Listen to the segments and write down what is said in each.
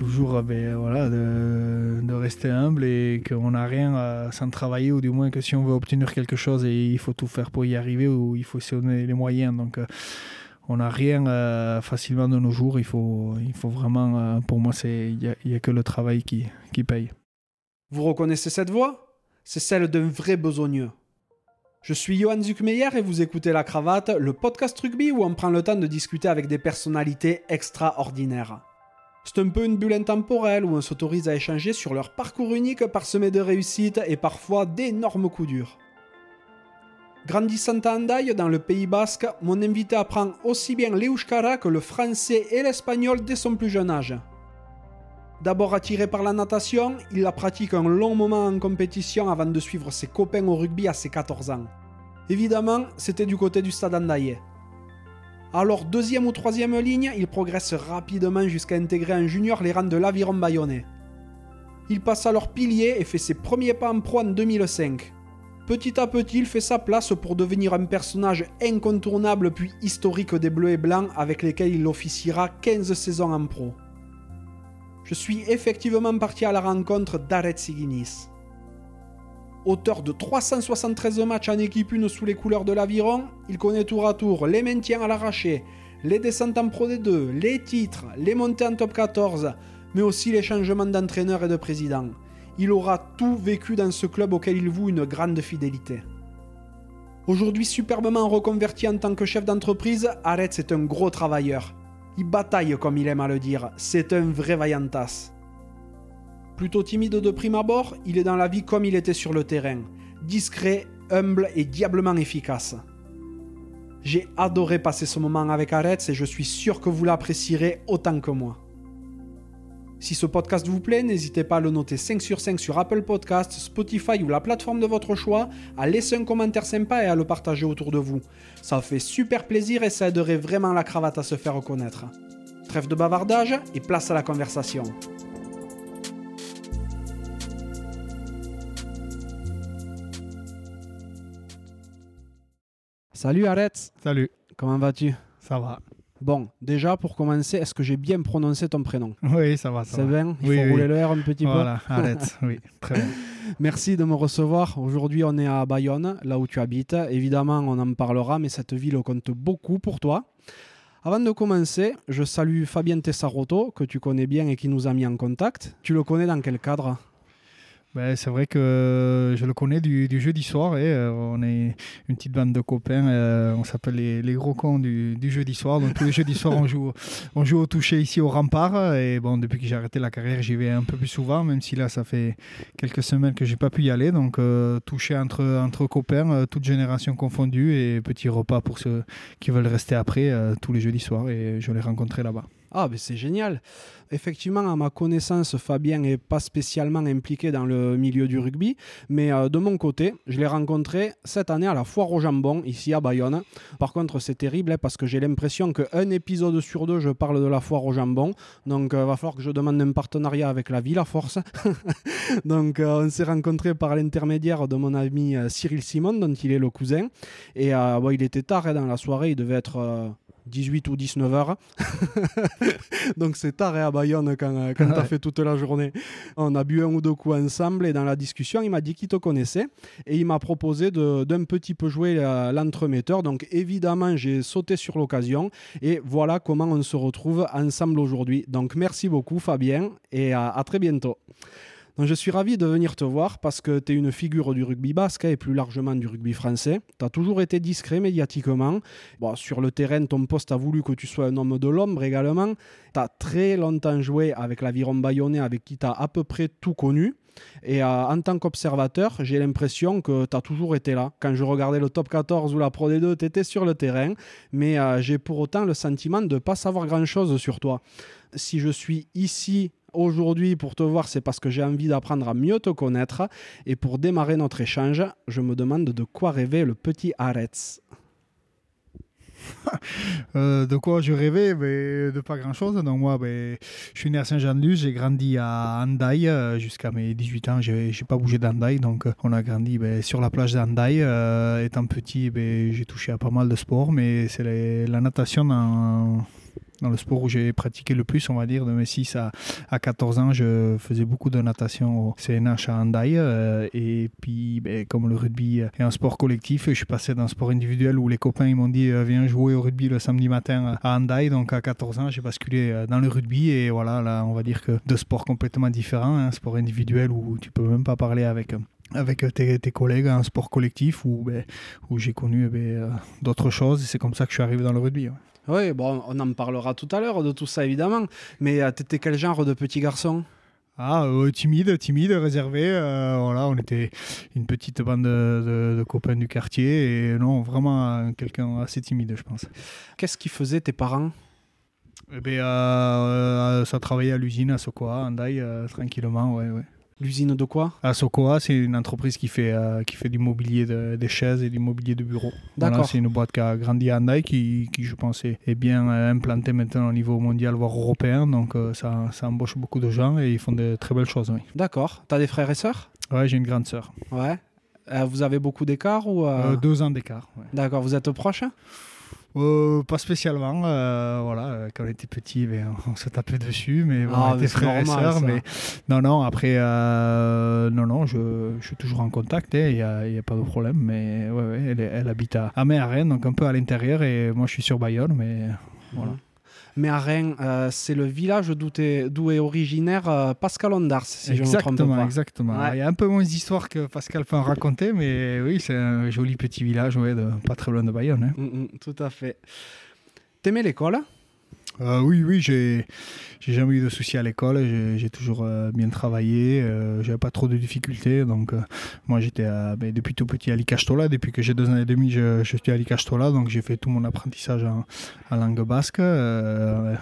toujours ben, voilà, de, rester humble et qu'on n'a rien sans travailler, ou du moins que si on veut obtenir quelque chose, il faut tout faire pour y arriver, ou il faut se donner les moyens. Donc, on n'a rien euh, facilement de nos jours. Il faut, il faut vraiment, euh, pour moi, il n'y a, a, que le travail qui, qui paye. Vous reconnaissez cette voix? C'est celle d'un vrai besogneux. Je suis Johan Zuckmeyer et vous écoutez La Cravate, le podcast rugby où on prend le temps de discuter avec des personnalités extraordinaires. C'est un peu une bulle intemporelle où on s'autorise à échanger sur leur parcours unique parsemé de réussites et parfois d'énormes coups durs. Grandissant à Andaille, dans le Pays Basque, mon invité apprend aussi bien l'euskara que le français et l'espagnol dès son plus jeune âge. D'abord attiré par la natation, il la pratique un long moment en compétition avant de suivre ses copains au rugby à ses 14 ans. Évidemment, c'était du côté du stade Andaillé. Alors deuxième ou troisième ligne, il progresse rapidement jusqu'à intégrer en junior les rangs de l'Aviron Bayonnais. Il passe alors pilier et fait ses premiers pas en pro en 2005. Petit à petit, il fait sa place pour devenir un personnage incontournable puis historique des Bleus et Blancs avec lesquels il officiera 15 saisons en pro. Je suis effectivement parti à la rencontre d'Aret Siginis. Auteur de 373 matchs en équipe 1 sous les couleurs de l'Aviron, il connaît tour à tour les maintiens à l'arraché, les descentes en Pro D2, les titres, les montées en top 14, mais aussi les changements d'entraîneur et de président il aura tout vécu dans ce club auquel il voue une grande fidélité. Aujourd'hui superbement reconverti en tant que chef d'entreprise, Arets est un gros travailleur. Il bataille comme il aime à le dire, c'est un vrai vaillantas. Plutôt timide de prime abord, il est dans la vie comme il était sur le terrain, discret, humble et diablement efficace. J'ai adoré passer ce moment avec Arets et je suis sûr que vous l'apprécierez autant que moi. Si ce podcast vous plaît, n'hésitez pas à le noter 5 sur 5 sur Apple Podcasts, Spotify ou la plateforme de votre choix, à laisser un commentaire sympa et à le partager autour de vous. Ça fait super plaisir et ça aiderait vraiment la cravate à se faire reconnaître. Trêve de bavardage et place à la conversation. Salut Arrête Salut Comment vas-tu? Ça va Bon, déjà pour commencer, est-ce que j'ai bien prononcé ton prénom? Oui, ça va. C'est bien? Il faut rouler le R un petit peu Voilà, arrête. oui, très bien. Merci de me recevoir. Aujourd'hui, on est à Bayonne, là où tu habites. Évidemment, on en parlera, mais cette ville compte beaucoup pour toi. Avant de commencer, je salue Fabien Tessaroto, que tu connais bien et qui nous a mis en contact. Tu le connais dans quel cadre? Ben, c'est vrai que je le connais du, du jeudi soir et euh, on est une petite bande de copains. Euh, on s'appelle les, les, gros cons du, du, jeudi soir. Donc tous les jeudis soirs, on joue, on joue au toucher ici au rempart. Et bon, depuis que j'ai arrêté la carrière, j'y vais un peu plus souvent, même si là, ça fait quelques semaines que j'ai pas pu y aller. Donc euh, toucher entre, entre copains, toutes générations confondues et petit repas pour ceux qui veulent rester après tous les jeudis soirs. Et je l'ai rencontré là-bas. Ah, ben c'est génial. Effectivement, à ma connaissance, Fabien n'est pas spécialement impliqué dans le milieu du rugby, mais euh, de mon côté, je l'ai rencontré cette année à la foire au jambon, ici à Bayonne. Par contre, c'est terrible hein, parce que j'ai l'impression qu'un épisode sur deux, je parle de la foire au jambon. Donc, il euh, va falloir que je demande un partenariat avec la ville à force. Donc, euh, on s'est rencontré par l'intermédiaire de mon ami Cyril Simon, dont il est le cousin. Et il était tard hein, dans la soirée, il devait être 18 ou 19 heures. Donc c'est tard hein, à Bayonne quand, euh, quand tu as fait toute la journée. On a bu un ou deux coups ensemble et dans la discussion, il m'a dit qu'il te connaissait et il m'a proposé d'un petit peu jouer l'entremetteur. Donc évidemment, j'ai sauté sur l'occasion et voilà comment on se retrouve ensemble aujourd'hui. Donc merci beaucoup Fabien et à très bientôt je suis ravi de venir te voir parce que tu es une figure du rugby basque et plus largement du rugby français. Tu as toujours été discret médiatiquement. Sur le terrain, ton poste a voulu que tu sois un homme de l'ombre également. Tu as très longtemps joué avec l'aviron bayonnais avec qui tu as à peu près tout connu. Et euh, en tant qu'observateur, j'ai l'impression que tu as toujours été là. Quand je regardais le top 14 ou la Pro D2, tu étais sur le terrain. Mais euh, j'ai pour autant le sentiment de ne pas savoir grand-chose sur toi. Si je suis ici aujourd'hui pour te voir, c'est parce que j'ai envie d'apprendre à mieux te connaître. Et pour démarrer notre échange, je me demande de quoi rêvait le petit Aretz. Euh, de quoi je rêvais mais De pas grand chose. Donc, moi, ben, je suis né à Saint-Jean-de-Luz, j'ai grandi à Andaï euh, jusqu'à mes 18 ans. Je n'ai pas bougé d'Andaï, donc euh, on a grandi ben, sur la plage d'Andaï. étant petit, ben, j'ai touché à pas mal de sports, mais c'est la natation dans dans le sport où j'ai pratiqué le plus, on va dire, de mes 6 à, à 14 ans, je faisais beaucoup de natation au CNH à Handaï. euh, et puis, ben, comme le rugby est un sport collectif, je suis passé d'un sport individuel où les copains m'ont dit euh, viens jouer au rugby le samedi matin à Handaï. Donc à 14 ans, j'ai basculé euh, dans le rugby. Et voilà, là, on va dire que deux sports complètement différents. Un sport individuel où tu peux même pas parler avec. avec tes, collègues, un sport collectif où, ben, où j'ai connu ben, d'autres choses et c'est comme ça que je suis arrivé dans le rugby. Oui, bon, on en parlera tout à l'heure de tout ça, évidemment. Mais euh, t'étais quel genre de petit garçon? Ah, euh, timide, timide, réservé. euh, voilà, on était une petite bande de, de- de copains du quartier et non, vraiment euh, quelqu'un assez timide, je pense. Qu'est-ce qu'ils faisaient tes parents? Eh euh, ça travaillait à l'usine à Sokoa, en Daï, tranquillement, ouais, ouais. L'usine de quoi? À Sokoa, c'est une entreprise qui fait, euh, qui fait du mobilier, de- des chaises et du mobilier de bureau. Voilà, D'accord. c'est une boîte qui a grandi à Andai, qui, qui je pense est, est bien euh, implantée maintenant au niveau mondial, voire européen. Donc euh, ça, ça embauche beaucoup de gens et ils font de très belles choses. Oui. D'accord. T'as des frères et sœurs? Ouais, j'ai une grande sœur. Ouais. Vous avez beaucoup d'écart ou deux ans d'écart. ouais. D'accord, vous êtes proches? Euh, pas spécialement. euh, voilà, euh, quand on était petit, ben, on se tapait dessus, mais bon, Ah, on était frères et sœurs. Mais non, non. Après, euh, non, non, je, je suis toujours en contact. Il n'y a, y a pas de problème. Mais ouais, ouais, elle, habite à, à donc un peu à l'intérieur, et moi, je suis sur Bayonne, mais voilà. Mais à Rennes, euh, c'est le village d'où est, originaire euh, Pascal Ondars, si je ne me trompe exactement, pas. exactement. Ouais. Il y a un peu moins d'histoire que Pascal peut en raconter, mais oui, c'est un joli petit village, ouais, de, pas très loin de Bayonne. hein. Mm, mm, tout à fait. T'aimais l'école? Euh, oui, oui, j'ai jamais eu de soucis à l'école. J'ai toujours euh, bien travaillé. Euh, J'avais pas trop de difficultés. Donc, euh, moi, j'étais ben, depuis tout petit à l'Icastola. Depuis que j'ai deux ans et demi, je, suis à l'Icastola. Donc, j'ai fait tout mon apprentissage en, langue basque,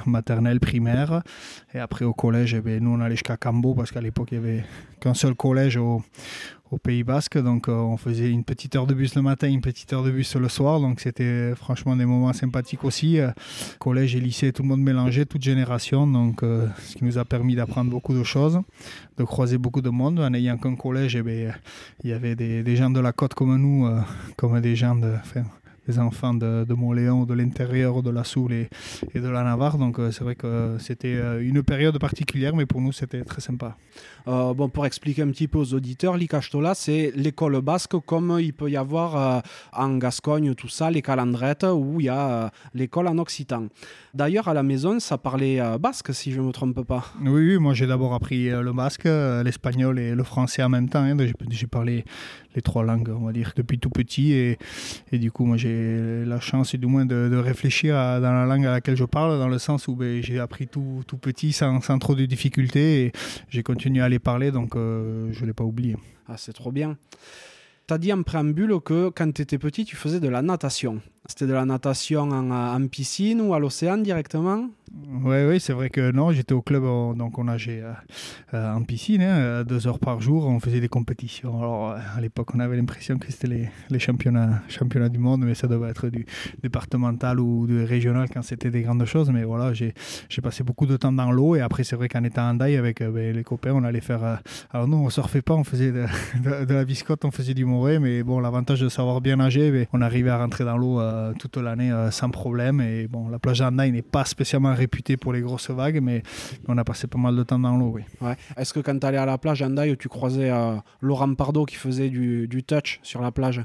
maternelle, primaire. Et après, au collège, eh ben, nous, on allait jusqu'à Cambo parce qu'à l'époque, il y avait qu'un seul collège au, au Pays Basque. Donc, euh, on faisait une petite heure de bus le matin, une petite heure de bus le soir. Donc, c'était franchement des moments sympathiques aussi. Euh, collège et lycée, tout le monde mélangé, toute génération. Donc, euh, ce qui nous a permis d'apprendre beaucoup de choses, de croiser beaucoup de monde. En n'ayant qu'un collège, eh ben, il y avait des, gens de la côte comme nous, comme des gens des enfants de, de Montléon, de l'intérieur, de la Soule et, et de la Navarre. Donc c'est vrai que c'était une période particulière, mais pour nous c'était très sympa. Euh, bon, pour expliquer un petit peu aux auditeurs, l'Icastola, c'est l'école basque comme il peut y avoir euh, en Gascogne, tout ça, les calandrettes, où il y a euh, l'école en occitan. D'ailleurs, à la maison, ça parlait basque, si je ne me trompe pas. Oui, oui, moi j'ai d'abord appris le basque, l'espagnol et le français en même temps. hein. J'ai parlé les trois langues, on va dire, depuis tout petit. Et, du coup, moi j'ai la chance, du moins, de, réfléchir dans la langue à laquelle je parle, dans le sens où ben, j'ai appris tout, tout petit sans, sans trop de difficultés. Et j'ai continué à les parler, donc euh, je ne l'ai pas oublié. Ah, c'est trop bien. Tu as dit en préambule que quand tu étais petit, tu faisais de la natation. C'était de la natation en, en piscine ou à l'océan directement? Oui, oui, c'est vrai que non, j'étais au club, euh, donc on nageait euh, euh, en piscine, hein, euh, deux heures par jour, on faisait des compétitions. Alors euh, à l'époque, on avait l'impression que c'était les, championnats, du monde, mais ça devait être du départemental ou du régional quand c'était des grandes choses. Mais voilà, j'ai passé beaucoup de temps dans l'eau et après, c'est vrai qu'en étant en daille avec euh, ben, les copains, on allait faire. euh, alors non, on surfait pas, on faisait de, la biscotte, on faisait du moré, mais bon, l'avantage de savoir bien nager, ben, on arrivait à rentrer dans l'eau euh, toute l'année euh, sans problème. Et bon, la plage d'Andaï n'est pas spécialement réputée pour les grosses vagues, mais on a passé pas mal de temps dans l'eau, oui. Ouais. Est-ce que quand tu allais à la plage, Andaï, tu croisais euh, Laurent Pardo qui faisait du touch sur la plage?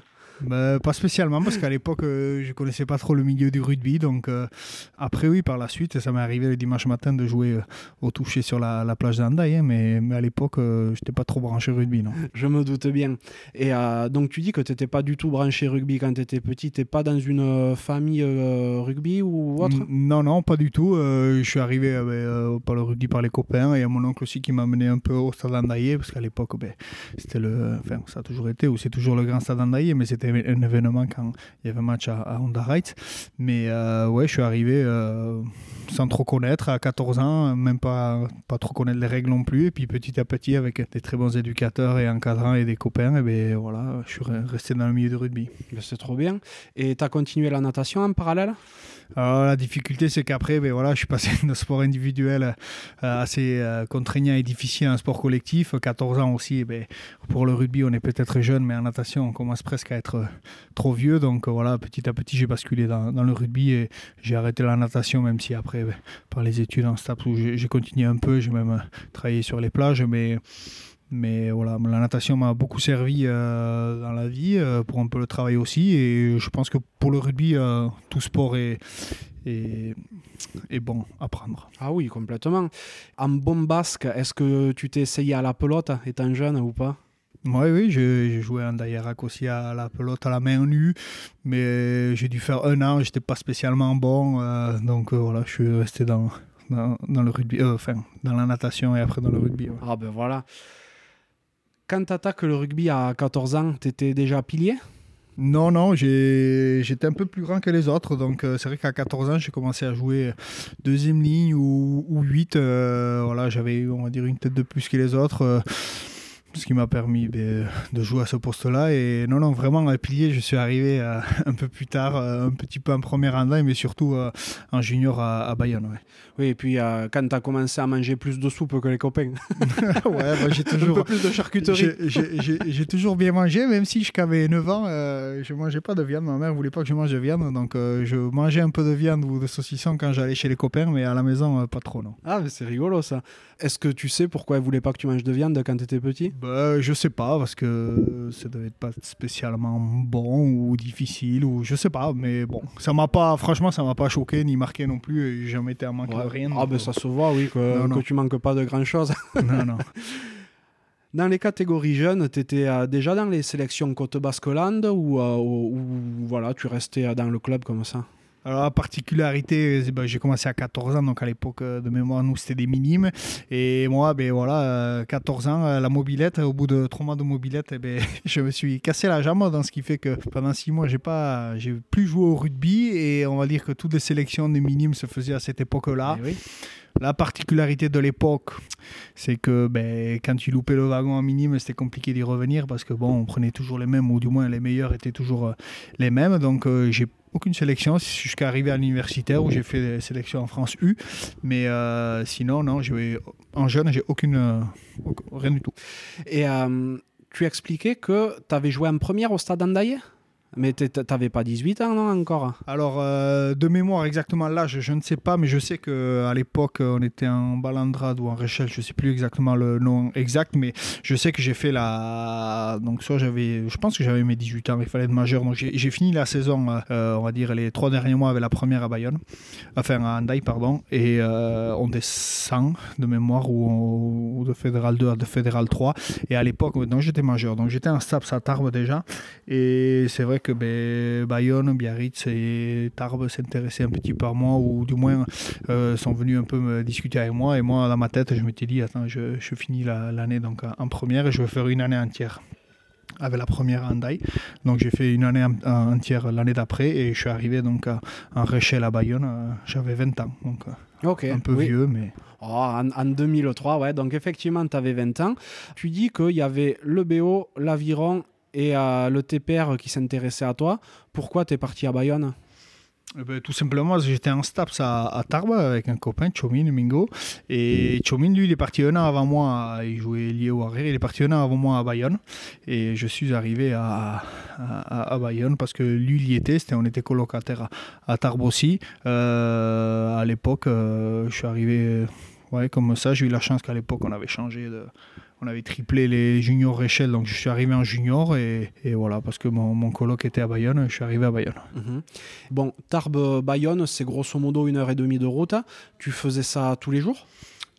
Pas spécialement, parce qu'à l'époque, euh, je connaissais pas trop le milieu du rugby. Donc, euh, après, oui, par la suite, ça m'est arrivé le dimanche matin de jouer euh, au toucher sur la, la plage d'Andaï. hein, mais, mais à l'époque, euh, j'étais pas trop branché rugby, non. Je me doute bien. Et donc tu dis que tu n'étais pas du tout branché rugby quand tu étais petit. Tu pas dans une famille rugby ou autre? Non, non, pas du tout. Je suis arrivé ben, par le rugby par les copains et à mon oncle aussi qui m'a mené un peu au stade Andaillé parce qu'à l'époque, ben, c'était le, enfin, ça a toujours été ou c'est toujours le grand stade Andaillé, mais c'était un événement quand il y avait un match à, à Honda Heights. Mais euh, ouais, je suis arrivé euh, sans trop connaître à 14 ans, même pas, pas trop connaître les règles non plus. Et puis petit à petit, avec des très bons éducateurs et encadrants et des copains, et ben voilà, je suis re- resté dans le milieu du rugby. Ben, C'est trop bien. Et tu as continué la natation en parallèle? Alors, la difficulté, c'est qu'après, ben, voilà, je suis passé d'un sport individuel euh, assez euh, contraignant et difficile à un sport collectif. 14 ans aussi, eh ben, pour le rugby, on est peut-être jeune, mais en natation, on commence presque à être euh, trop vieux. Donc euh, voilà, petit à petit, j'ai basculé dans, le rugby et j'ai arrêté la natation, même si après, ben, par les études en STAPS j'ai continué un peu, j'ai même travaillé sur les plages, mais mais voilà, la natation m'a beaucoup servi euh, dans la vie euh, pour un peu le travail aussi. Et je pense que pour le rugby, euh, tout sport est, est, bon à prendre. Ah oui, complètement. En bon basque, est-ce que tu t'es essayé à la pelote étant jeune ou pas? Oui, oui, j'ai joué en Dayerac aussi à la pelote à la main nue, mais j'ai dû faire un an, j'étais pas spécialement bon, donc voilà, je suis resté dans, dans, le rugby, enfin, dans la natation et après dans le rugby. Ah ben voilà quand tu attaques le rugby à 14 ans, tu étais déjà pilier? Non, non, j'étais un peu plus grand que les autres. Donc, euh, c'est vrai qu'à 14 ans, j'ai commencé à jouer deuxième ligne ou, ou 8. Euh, j'avais, on va dire, une tête de plus que les autres. Euh, ce qui m'a permis ben, de jouer à ce poste-là. Et non, non, vraiment, à pilier, je suis arrivé euh, un peu plus tard, euh, un petit peu en première année, mais surtout euh, en junior à, Bayonne. Oui, et puis quand tu as commencé à manger plus de soupe que les copains. ouais, j'ai toujours. un peu plus de charcuterie. J'ai toujours bien mangé, même si j'avais 9 ans, je mangeais pas de viande. Ma mère voulait pas que je mange de viande, donc je mangeais un peu de viande ou de saucisson quand j'allais chez les copains, mais à la maison, pas trop, non. Ah, mais c'est rigolo ça. Est-ce que tu sais pourquoi elle voulait pas que tu manges de viande quand tu étais petit? Bah, Je sais pas, parce que ça devait être pas spécialement bon ou difficile, ou je sais pas, mais bon, ça m'a pas, franchement, ça m'a pas choqué ni marqué non plus, et jamais été à manquer de rien. Ah, ben ça se voit, oui, que, que tu manques pas de grand chose. non, non. Dans les catégories jeunes, tu étais euh, déjà dans les sélections Côte-Basque-Land ou, euh, ou, voilà, tu restais dans le club comme ça? Alors, la particularité, ben, j'ai commencé à 14 ans, donc à l'époque euh, de mémoire, nous, c'était des minimes. Et moi, ben, voilà, 14 euh, ans, euh, la mobilette, au bout de 3 mois de mobilette, eh ben, je me suis cassé la jambe, dans ce qui fait que pendant 6 mois, j'ai pas, j'ai plus joué au rugby. Et on va dire que toutes les sélections des minimes se faisaient à cette époque-là. Eh la particularité de l'époque, c'est que ben, quand tu loupais le wagon en minime, c'était compliqué d'y revenir parce que bon, on prenait toujours les mêmes, ou du moins les meilleurs étaient toujours les mêmes. Donc j'ai aucune sélection jusqu'à arriver à l'universitaire où j'ai fait des sélections en France U. Mais euh, sinon, non, en jeune, j'ai aucune. Euh, rien du tout. Et euh, tu expliquais que tu avais joué en première au stade Andaye mais tu n'avais pas 18 ans, non, encore? Alors, euh, de mémoire, exactement l'âge, je ne sais pas, mais je sais qu'à l'époque, on était en Balandrade ou en Réchelle, je ne sais plus exactement le nom exact, mais je sais que j'ai fait la. Donc, soit j'avais. Je pense que j'avais mes 18 ans, il fallait être majeur. Donc, j'ai fini la saison, euh, on va dire, les trois derniers mois avec la première à Bayonne, enfin à Andai, pardon, et euh, on descend de mémoire ou, de Fédéral 2 à de Fédéral 3. Et à l'époque, j'étais majeur, donc j'étais en STAPS à Tarbes déjà, et c'est vrai que ben, Bayonne, Biarritz et Tarbes s'intéressaient un petit peu à moi, ou du moins euh, sont venus un peu me discuter avec moi. Et moi, dans ma tête, je m'étais dit, attends, je, je finis l'année donc en première et je vais faire une année entière avec la première Andai. Donc j'ai fait une année entière l'année d'après et je suis arrivé donc en Réchelle à Bayonne, euh, j'avais 20 ans. Donc euh, un peu vieux, mais... Oh, en, en, 2003, ouais. Donc effectivement, tu avais 20 ans. Tu dis qu'il y avait le BO, l'aviron et à le TPR qui s'intéressait à toi. Pourquoi tu es parti à Bayonne? Eh ben, tout simplement, j'étais en STAPS à, Tarbes avec un copain, Chomin Mingo. Et Chomin, lui, il est parti un an avant moi. Il jouait lié au arrière. Il est parti un an avant moi à Bayonne. Et je suis arrivé à, à, Bayonne parce que lui, il y était. on était colocataire à, Tarbes aussi. Euh, à l'époque, euh, je suis arrivé ouais, comme ça. J'ai eu la chance qu'à l'époque, on avait changé de on avait triplé les juniors Réchelle, donc je suis arrivé en junior et, voilà, parce que mon, mon, coloc était à Bayonne, je suis arrivé à Bayonne. Mhm. Bon, Tarbes-Bayonne, c'est grosso modo une heure et demie de route. Tu faisais ça tous les jours?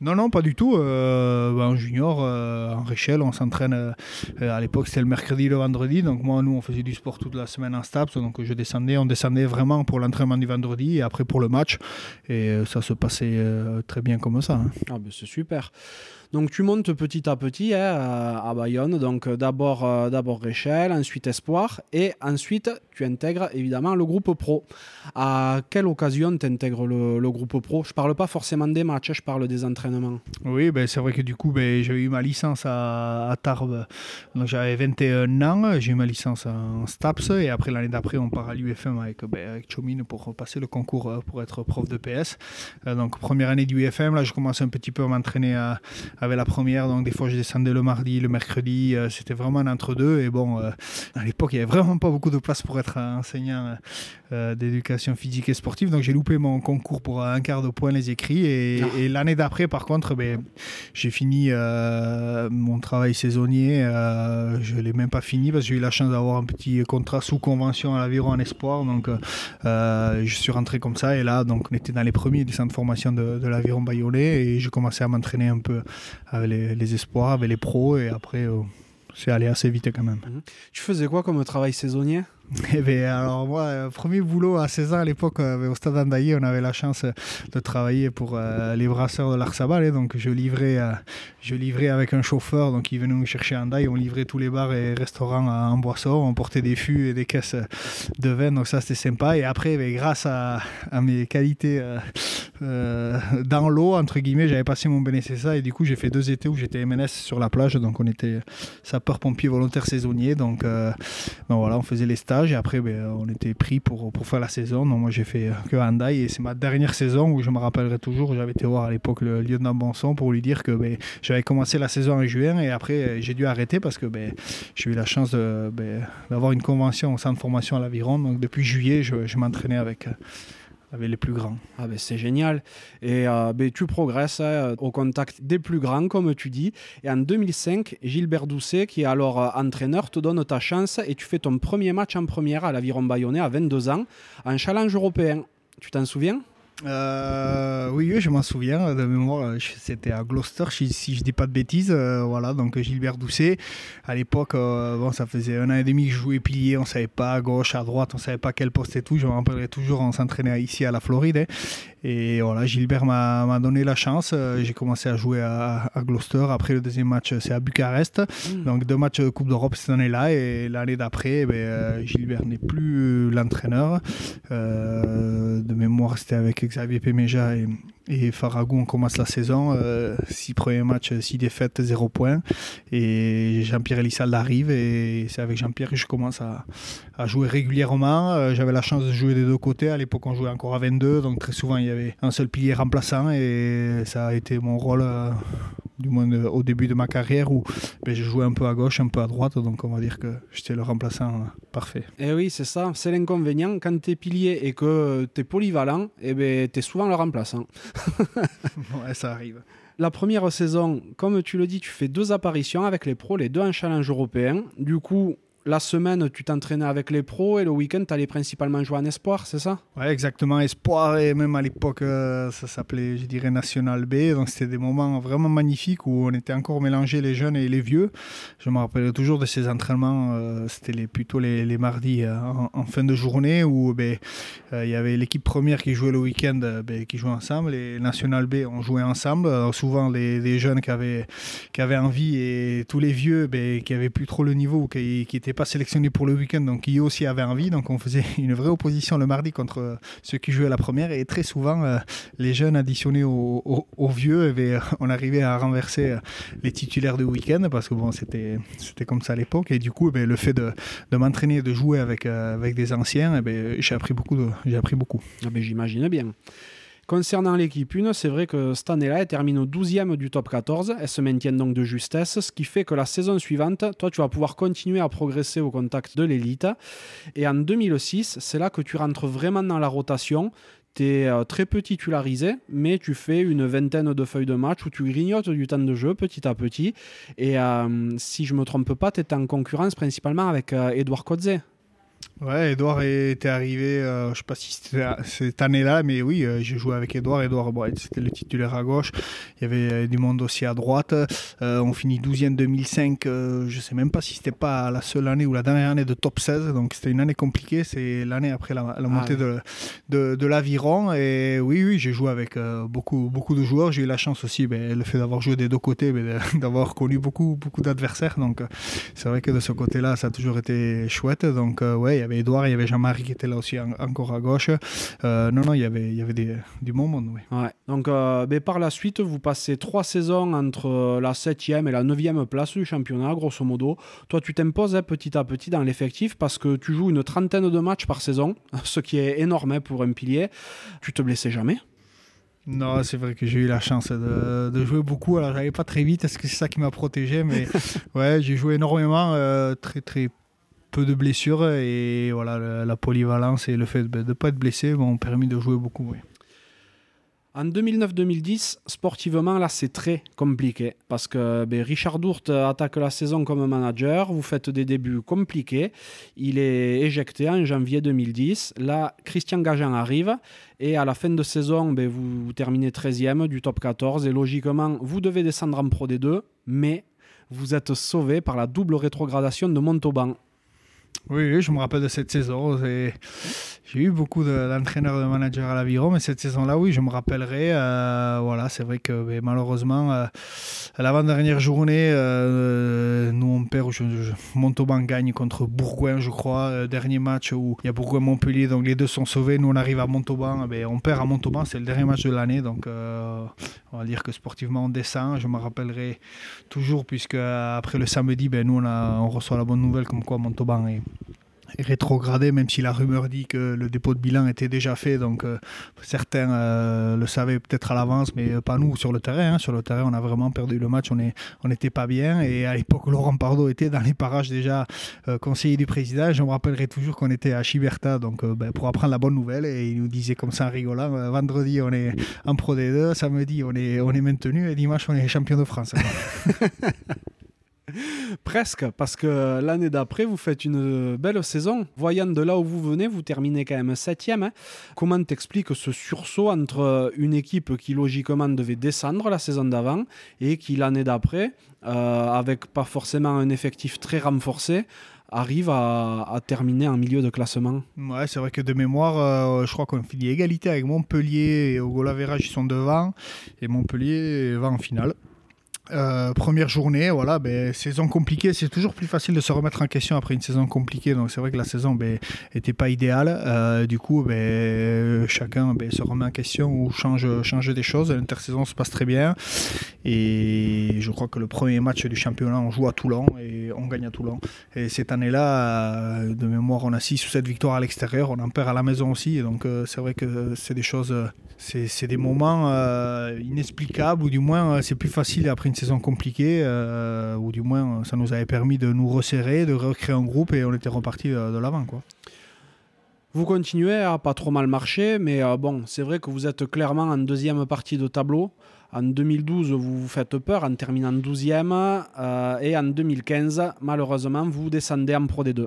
Non, non, pas du tout. Euh, bah, en junior, euh, en Réchelle, on s'entraîne. Euh, à l'époque, c'était le mercredi, le vendredi. Donc, moi, nous, on faisait du sport toute la semaine en STAPS. Donc, je descendais. On descendait vraiment pour l'entraînement du vendredi et après pour le match. Et ça se passait très bien comme ça. Hein. Ah, ben, c'est super. Donc tu montes petit à petit hein, à Bayonne. Donc d'abord euh, d'abord Réchelle, ensuite Espoir et ensuite tu intègres évidemment le groupe pro. À quelle occasion tu intègres le, groupe pro? Je parle pas forcément des matchs, je parle des entraînements. Oui, ben, c'est vrai que du coup, ben, j'avais eu ma licence à, Tarbes. Donc j'avais 21 ans, j'ai eu ma licence en STAPS. Et après, l'année d'après, on part à l'UFM avec, ben, avec Chomine pour passer le concours euh, pour être prof de PS. Euh, donc première année du UFM, là, je commençais un petit peu à m'entraîner avec la première. Donc des fois, je descendais le mardi, le mercredi. C'était vraiment un entre-deux. Et bon, à l'époque, il n'y avait vraiment pas beaucoup de place pour être enseignant d'éducation physique et sportive. Donc j'ai loupé mon concours pour un quart de point les écrits. Et, ah. et l'année d'après, par contre, ben, j'ai fini euh, mon travail saisonnier. Euh, je ne l'ai même pas fini parce que j'ai eu la chance d'avoir un petit contrat sous convention à l'Aviron en espoir. Donc, euh, je suis rentré comme ça. Et là, donc, on était dans les premiers des centres de formation de, de l'Aviron Bayonnais. Et j'ai commencé à m'entraîner un peu avec les, les, espoirs, avec les pros. Et après, c'est allé assez vite quand même. Mhm. Tu faisais quoi comme travail saisonnier? Eh bien, alors moi, euh, premier boulot à 16 ans à l'époque euh, au Stade Andaillé, on avait la chance de travailler pour euh, les brasseurs de l'Arsabal. donc je livrais, je livrais avec un chauffeur, donc il venait nous chercher à Andaille. On livrait tous les bars et restaurants en boisson. On portait des fûts et des caisses de vin, donc ça c'était sympa. Et après, eh grâce à, mes qualités dans l'eau, entre guillemets, j'avais passé mon BNSSA et du coup j'ai fait deux étés où j'étais MNS sur la plage. Donc on était sapeur-pompier volontaire saisonnier. Donc ben voilà, on faisait les stages et après ben, on était pris pour, pour faire la saison. Moi j'ai fait que Handai et c'est ma dernière saison où je me rappellerai toujours. J'avais été voir à l'époque le lieutenant Bonson pour lui dire que ben, j'avais commencé la saison en juin et après j'ai dû arrêter parce que ben, j'ai eu la chance ben, d'avoir une convention au centre de formation à l'Aviron. Donc depuis juillet je, je m'entraînais avec avec les plus grands. Ah ben c'est génial. Et euh, ben, tu progresses hein, au contact des plus grands, comme tu dis. Et en 2005, Gilbert Doucet, qui est alors euh, entraîneur, te donne ta chance et tu fais ton premier match en première à l'Aviron Bayonnais à 22 ans, en challenge européen. Tu t'en souviens? Euh, oui, je m'en souviens de mémoire. C'était à Gloucester, si, je dis pas de bêtises. Euh, voilà, donc Gilbert Doucet. À l'époque, euh, bon, ça faisait un an et demi que je jouais pilier. On savait pas à gauche, à droite, on savait pas quel poste et tout. Je me rappellerai toujours, on s'entraînait ici à la Floride. Hein. Et voilà, Gilbert m'a donné la chance. J'ai commencé à jouer à, Gloucester. Après, le deuxième match, c'est à Bucarest. Mm. Donc, deux matchs de Coupe d'Europe cette année-là. Et l'année d'après, eh ben, Gilbert n'est plus l'entraîneur. de mémoire, c'était avec Xavier Péméja et, et Faragou, on commence la saison. 6 euh, six premiers matchs, six défaites, zéro point. Et Jean-Pierre Elissalde arrive et c'est avec Jean-Pierre que je commence à, jouer régulièrement. Euh, j'avais la chance de jouer des deux côtés. À l'époque, on jouait encore à 22, donc très souvent, il y avait un seul pilier remplaçant et ça a été mon rôle. Euh, du moins au début de ma carrière où ben, je jouais un peu à gauche, un peu à droite, donc on va dire que j'étais le remplaçant parfait. Et eh oui, c'est ça, c'est l'inconvénient. Quand tu es pilier et que tu es polyvalent, et eh ben, tu es souvent le remplaçant. ouais, ça arrive. La première saison, comme tu le dis, tu fais deux apparitions avec les pros, les deux en challenge européen. Du coup, la semaine, tu t'entraînais avec les pros et le week-end, tu allais principalement jouer en espoir, c'est ça? Oui, exactement. Espoir, et même à l'époque, euh, ça s'appelait, je dirais, National B. Donc, c'était des moments vraiment magnifiques où on était encore mélangés, les jeunes et les vieux. Je me rappelle toujours de ces entraînements. Euh, c'était plutôt les, mardis euh, en, fin de journée où ben, il y avait l'équipe première qui jouait le week-end, ben, qui jouait ensemble. Et National B, on jouait ensemble. souvent, les, jeunes qui avaient, envie et tous les vieux ben, qui n'avaient plus trop le niveau qui, qui étaient pas sélectionné pour le week-end, donc qui aussi avait envie. Donc on faisait une vraie opposition le mardi contre euh, ceux qui jouaient la première. Et très souvent, euh, les jeunes additionnés aux, vieux, et eh on arrivait à renverser euh, les titulaires du week-end parce que bon, c'était comme ça à l'époque. Et du coup, eh le fait de, de m'entraîner, de jouer avec, avec des anciens, eh j'ai appris beaucoup. J'ai appris beaucoup. Ah ben, bien. Concernant l'équipe 1, c'est vrai que cette année-là, elle termine au 12e du top 14. Elle se maintient donc de justesse, ce qui fait que la saison suivante, toi, tu vas pouvoir continuer à progresser au contact de l'élite. Et en 2006, c'est là que tu rentres vraiment dans la rotation. Tu es euh, très peu titularisé, mais tu fais une vingtaine de feuilles de match où tu grignotes du temps de jeu petit à petit. Et euh, si je me trompe pas, tu es en concurrence principalement avec Edouard euh, Kodze. Ouais, Edouard était arrivé, euh, je ne sais pas si c'était cette année-là, mais oui, euh, j'ai joué avec Edouard. Edouard, c'était le titulaire à gauche. Il y avait euh, du monde aussi à droite. on finit 12e 2005. je ne sais même pas si c'était pas la seule année ou la dernière année de top 16. Donc c'était une année compliquée. C'est l'année après la, ah montée de, de, l'aviron. Et oui, oui, j'ai joué avec beaucoup, beaucoup de joueurs. J'ai eu la chance aussi, ben, le fait d'avoir joué des deux côtés, ben, d'avoir connu beaucoup, beaucoup d'adversaires. Donc c'est vrai que de ce côté-là, ça a toujours été chouette. Donc ouais, avait avait Edouard, il y avait Jean-Marie qui était là aussi encore à gauche. non, non, il y avait, il y avait des, du bon monde. Oui. Ouais. Donc, ben, par la suite, vous passez trois saisons entre la 7e et la 9e place du championnat, grosso modo. Toi, tu t'imposes hein, petit à petit dans l'effectif parce que tu joues une trentaine de matchs par saison, ce qui est énorme hein, pour un pilier. Tu te blessais jamais? Non, c'est vrai que j'ai eu la chance de, jouer beaucoup. Alors, j'allais pas très vite, parce que c'est ça qui m'a protégé. Mais ouais, j'ai joué énormément, euh, très très peu de blessures. Et voilà, la, polyvalence et le fait de ne pas être blessé m'ont permis de jouer beaucoup. En 2009-2010, sportivement, là, c'est très compliqué parce que ben, Richard Dourte attaque la saison comme manager. Vous faites des débuts compliqués. Il est éjecté en janvier 2010. Là, Christian Gajan arrive et à la fin de saison, ben, vous terminez 13e du top 14 et logiquement, vous devez descendre en Pro D2, mais vous êtes sauvé par la double rétrogradation de Montauban. Oui, je me rappelle de cette saison. J'ai eu beaucoup d'entraîneurs, de, managers à l'Aviron, mais cette saison-là, oui, je me rappellerai. Euh, voilà, c'est vrai que ben, malheureusement, euh, à l'avant-dernière journée, euh, nous on perd. Montauban gagne contre Bourgoin, je crois. dernier match où il y a Bourgoin-Montpellier, donc les deux sont sauvés. Nous on arrive à Montauban, ben, on perd à Montauban, c'est le dernier match de l'année, donc on va dire que sportivement on descend. Je me rappellerai toujours, puisque après le samedi, ben, nous on, on reçoit la bonne nouvelle comme quoi Montauban est rétrogradé, même si la rumeur dit que le dépôt de bilan était déjà fait. Donc euh, certains euh, le savaient peut-être à l'avance, mais pas nous sur le terrain. Hein. Sur le terrain, on a vraiment perdu le match, on n'était on pas bien. Et à l'époque, Laurent Pardo était dans les parages déjà euh, conseiller du président. Je me rappellerai toujours qu'on était à Chiberta donc, ben, pour apprendre la bonne nouvelle. Et il nous disait comme ça en rigolant, vendredi on est en Pro D2, samedi on est, on est maintenu et dimanche on est champion de France. Presque, parce que l'année d'après, vous faites une belle saison. Voyant de là où vous venez, vous terminez quand même septième. Hein. Comment t'expliques ce sursaut entre une équipe qui logiquement devait descendre la saison d'avant et qui l'année d'après, euh, avec pas forcément un effectif très renforcé, arrive à, terminer en milieu de classement? Ouais, c'est vrai que de mémoire, euh, je crois qu'on finit égalité avec Montpellier et au Golavera, ils sont devant et Montpellier va en finale. Euh, première journée, voilà, ben, saison compliquée, c'est toujours plus facile de se remettre en question après une saison compliquée. Donc c'est vrai que la saison n'était ben, pas idéale. Euh, du coup, ben, chacun ben, se remet en question ou change, change des choses. L'intersaison se passe très bien. Et je crois que le premier match du championnat, on joue à Toulon et on gagne à Toulon. Et cette année-là, euh, de mémoire, on a 6 ou 7 victoires à l'extérieur. On en perd à la maison aussi. Donc c'est vrai que c'est des choses, c'est des moments inexplicables ou du moins c'est plus facile après une saison compliquée, euh, ou du moins ça nous avait permis de nous resserrer, de recréer un groupe et on était reparti de, de l'avant. quoi. Vous continuez à pas trop mal marcher, mais euh, bon, c'est vrai que vous êtes clairement en deuxième partie de tableau. En 2012, vous vous faites peur en terminant 12e, euh, et en 2015, malheureusement, vous descendez en Pro D2.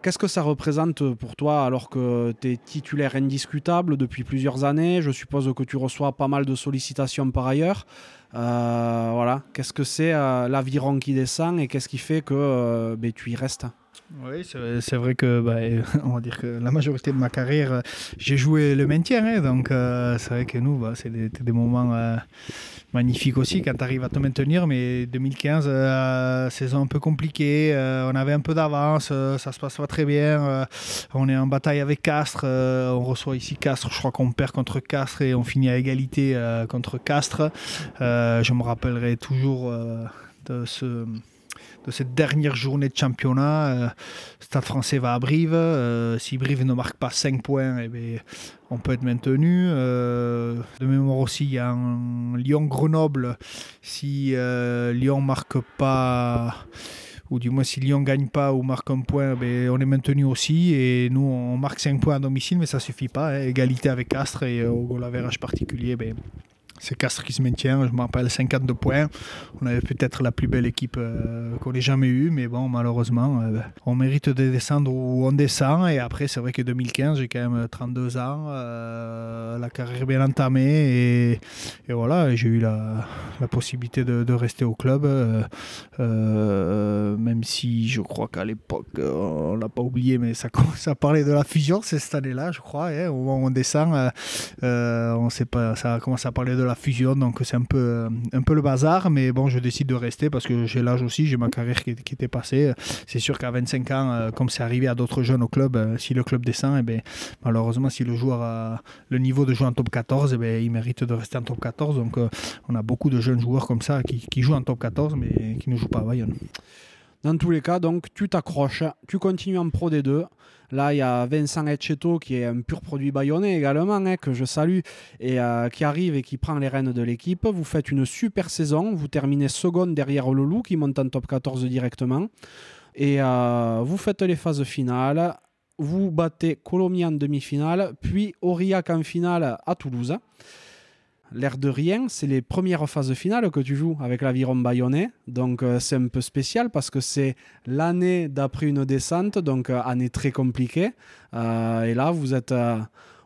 Qu'est-ce que ça représente pour toi alors que tu es titulaire indiscutable depuis plusieurs années? Je suppose que tu reçois pas mal de sollicitations par ailleurs. Euh, voilà, qu'est-ce que c'est euh, l'aviron qui descend et qu'est-ce qui fait que euh, ben, tu y restes? Oui, c'est vrai que bah, on va dire que la majorité de ma carrière, j'ai joué le maintien. Hein, donc c'est vrai que nous, bah, c'est des, moments magnifiques aussi quand tu arrives à te maintenir. Mais 2015, saison un peu compliquée. on avait un peu d'avance, ça se passe pas très bien. on est en bataille avec Castres. on reçoit ici Castres. Je crois qu'on perd contre Castres et on finit à égalité contre Castres. je me rappellerai toujours de ce de cette dernière journée de championnat. Euh, Stade français va à Brive. Euh, si Brive ne marque pas 5 points, eh on peut être maintenu. Euh, de mémoire aussi, il y a Lyon-Grenoble. Si Lyon marque pas ou du moins si Lyon gagne pas ou marque un point, ben, on est maintenu aussi. Et nous, on marque 5 points à domicile, mais ça suffit pas. Hein. Égalité avec Castres et au goal particulier, ben, c'est Castres qui se maintient, je me rappelle 52 points. On avait peut-être la plus belle équipe euh, qu'on ait jamais eue, mais bon, malheureusement, euh, on mérite de descendre où on descend. Et après, c'est vrai que 2015, j'ai quand même 32 ans, euh, la carrière bien entamée, et, voilà, j'ai eu la, possibilité de, rester au club, même si je crois qu'à l'époque, on l'a pas oublié, mais ça, parlait de la fusion, c'est cette année-là, je crois. Hein, où on descend, on sait pas, ça commence à parler de la la fusion, donc c'est un peu, un peu le bazar. Mais bon, je décide de rester parce que j'ai l'âge aussi, j'ai ma carrière qui, était passée. C'est sûr qu'à 25 ans, comme c'est arrivé à d'autres jeunes au club, si le club descend, et eh bien, malheureusement, si le joueur a le niveau de jouer en top 14, et eh bien, il mérite de rester en top 14. Donc on a beaucoup de jeunes joueurs comme ça qui, qui jouent en top 14, mais qui ne jouent pas à Bayonne. Dans tous les cas, donc tu t'accroches, tu continues en Pro D2. Là, il y a Vincent Etcheto qui est un pur produit bayonnais également, hein, que je salue, et euh, qui arrive et qui prend les rênes de l'équipe. Vous faites une super saison. Vous terminez seconde derrière Lolou qui monte en top 14 directement. Et euh, vous faites les phases finales. Vous battez Colomiers en demi-finale, puis Aurillac en finale à Toulouse l'air de rien, c'est les premières phases finales que tu joues avec l'aviron bayonnais. Donc euh, c'est un peu spécial parce que c'est l'année d'après une descente, donc euh, année très compliquée. Euh, et là, vous êtes,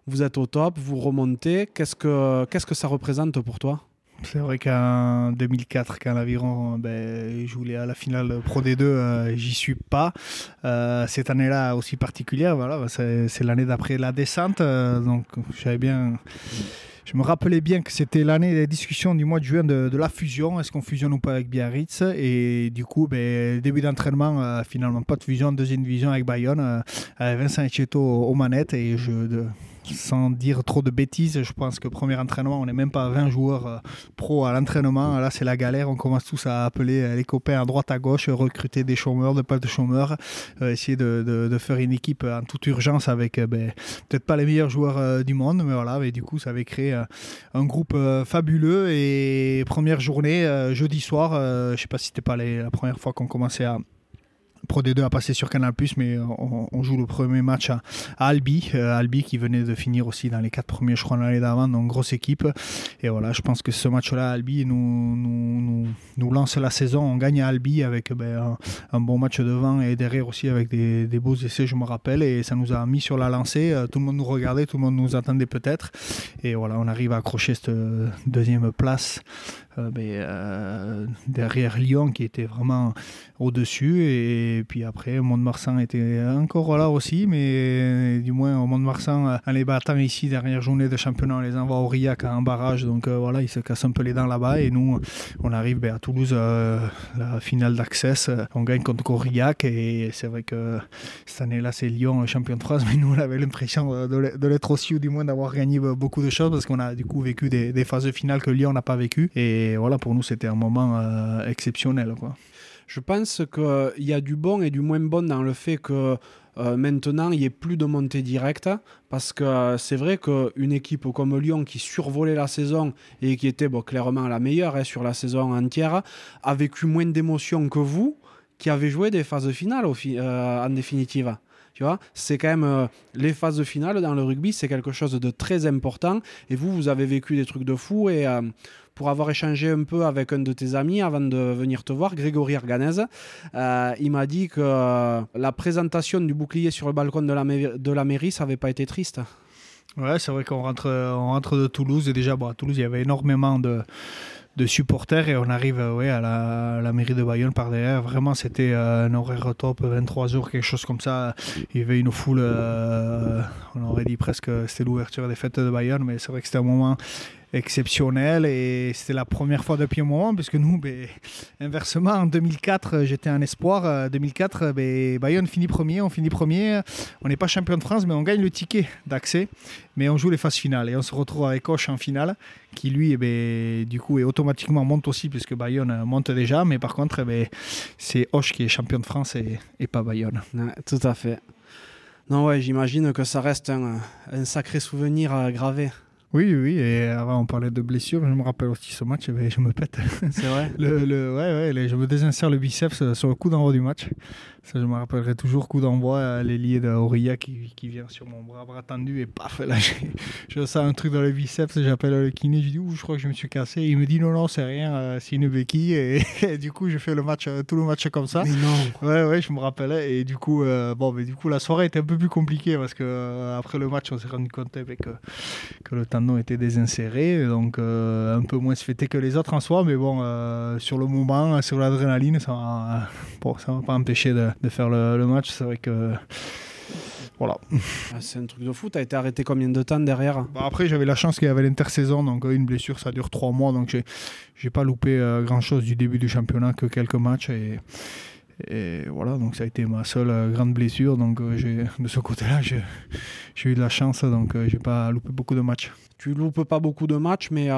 vous êtes au top, vous remontez. Qu'est-ce que, qu'est-ce que ça représente pour toi? C'est vrai qu'en 2004, quand l'aviron ben, jouait à la finale Pro D2, j'y suis pas. cette année-là aussi particulière, voilà, c'est, l'année d'après la descente, donc j'avais bien je me rappelais bien que c'était l'année des discussions du mois de juin de, la fusion. Est-ce qu'on fusionne ou pas avec Biarritz? Et du coup, ben, début d'entraînement, euh, finalement, pas de fusion, deuxième division avec Bayonne, euh, avec Vincent Echetto aux manettes. Et je, sans dire trop de bêtises, je pense que premier entraînement, on n'est même pas 20 joueurs euh, pro à l'entraînement. Là, c'est la galère. On commence tous à appeler euh, les copains à droite, à gauche, recruter des chômeurs, de pas de chômeurs, euh, essayer de, faire une équipe en toute urgence avec ben, peut-être pas les meilleurs joueurs du monde, mais voilà. Et du coup, ça avait créé un groupe fabuleux. Et première journée, jeudi soir, je sais pas si c'était pas la première fois qu'on commençait à Pro D2 a passé sur Canal+, mais on, joue le premier match à, Albi, euh, Albi qui venait de finir aussi dans les quatre premiers, je crois, l'année d'avant, donc grosse équipe. Et voilà, je pense que ce match-là, Albi, nous, nous, nous, lance la saison. On gagne à Albi avec ben, un, bon match devant et derrière aussi avec des, des, beaux essais, je me rappelle, et ça nous a mis sur la lancée. Euh, tout le monde nous regardait, tout le monde nous attendait peut-être. Et voilà, on arrive à accrocher cette deuxième place euh, euh, derrière Lyon qui était vraiment au-dessus. Et puis après, Mont-de-Marsan était encore là aussi, mais du moins au Mont-de-Marsan, en les battant ici, dernière journée de championnat, on les envoie au Riac en barrage. Donc euh, voilà, ils se cassent un peu les dents là-bas. Et nous, on arrive ben, à Toulouse, la finale d'accès. On gagne contre Aurillac. Et c'est vrai que cette année-là, c'est Lyon champion de France. Mais nous, on avait l'impression de l'être aussi, ou du moins d'avoir gagné beaucoup de choses parce qu'on a du coup vécu des, des phases finales que Lyon n'a pas vécues. Et et voilà, pour nous, c'était un moment euh, exceptionnel. Quoi. Je pense qu'il y a du bon et du moins bon dans le fait que euh, maintenant, il n'y ait plus de montée directe. Parce que euh, c'est vrai qu'une équipe comme Lyon qui survolait la saison et qui était clairement la meilleure hein, sur la saison entière, a vécu moins d'émotions que vous qui avez joué des phases finales au en définitive. Tu vois, c'est quand même les phases finales dans le rugby, c'est quelque chose de très important. Et vous, vous avez vécu des trucs de fou et pour avoir échangé un peu avec un de tes amis avant de venir te voir, Grégory Arganez. Euh, il m'a dit que euh, la présentation du bouclier sur le balcon de la, mairie, ça n'avait pas été triste. Ouais, c'est vrai qu'on rentre, de Toulouse et déjà, bon, à Toulouse, il y avait énormément de, supporters et on arrive euh, à, la, mairie de Bayonne par derrière. Vraiment, c'était un horaire top, 23 jours, quelque chose comme ça. Il y avait une foule, on aurait dit presque c'était l'ouverture des fêtes de Bayonne, mais c'est vrai que c'était un moment exceptionnel et c'était la première fois depuis un moment parce que nous, ben, inversement, en 2004, j'étais un espoir. 2004, ben, Bayonne finit premier, on finit premier. On n'est pas champion de France, mais on gagne le ticket d'accès. Mais on joue les phases finales et on se retrouve avec Hoche en finale qui lui, eh ben, du coup, est automatiquement monte aussi puisque Bayonne monte déjà. Mais par contre, eh c'est Hoche qui est champion de France et, pas Bayonne. tout à fait. Non, ouais, j'imagine que ça reste un sacré souvenir à graver. Oui, oui, et avant on parlait de blessures, je me rappelle aussi ce match, je me pète. C'est vrai le, le, Ouais, ouais, je me désinsère le biceps sur le coup d'envoi du match. Ça, je me rappellerai toujours coup d'envoi, euh, l'ailier d'Auria qui, qui vient sur mon bras, bras tendu et paf, là, je sens un truc dans le biceps, j'appelle le kiné, je dis, ouh, je crois que je me suis cassé. il me dit, non, non, c'est rien, euh, c'est une béquille. Et, du coup, je fais le match, euh, tout le match comme ça. Mais non. Ouais, ouais, je me rappelais. Et du coup, bon, mais du coup, la soirée était un peu plus compliquée parce que après le match, on s'est rendu compte avec, que le tendon était désinséré, donc un peu moins fêté que les autres en soi, mais bon, sur le moment, sur l'adrénaline, ça ne bon, m'a pas empêché de, de faire le, match. C'est vrai que Voilà. Ah, c'est un truc de fou. Tu as été arrêté combien de temps derrière? Bah, Après, j'avais la chance qu'il y avait l'intersaison, donc une blessure, ça dure trois mois, donc j'ai, j'ai pas loupé grand-chose du début du championnat, que quelques matchs. Et, et voilà, donc ça a été ma seule euh, grande blessure. Donc euh, de ce côté-là, j'ai, eu de la chance, donc euh, j'ai pas loupé beaucoup de matchs. Tu loupes pas beaucoup de matchs, mais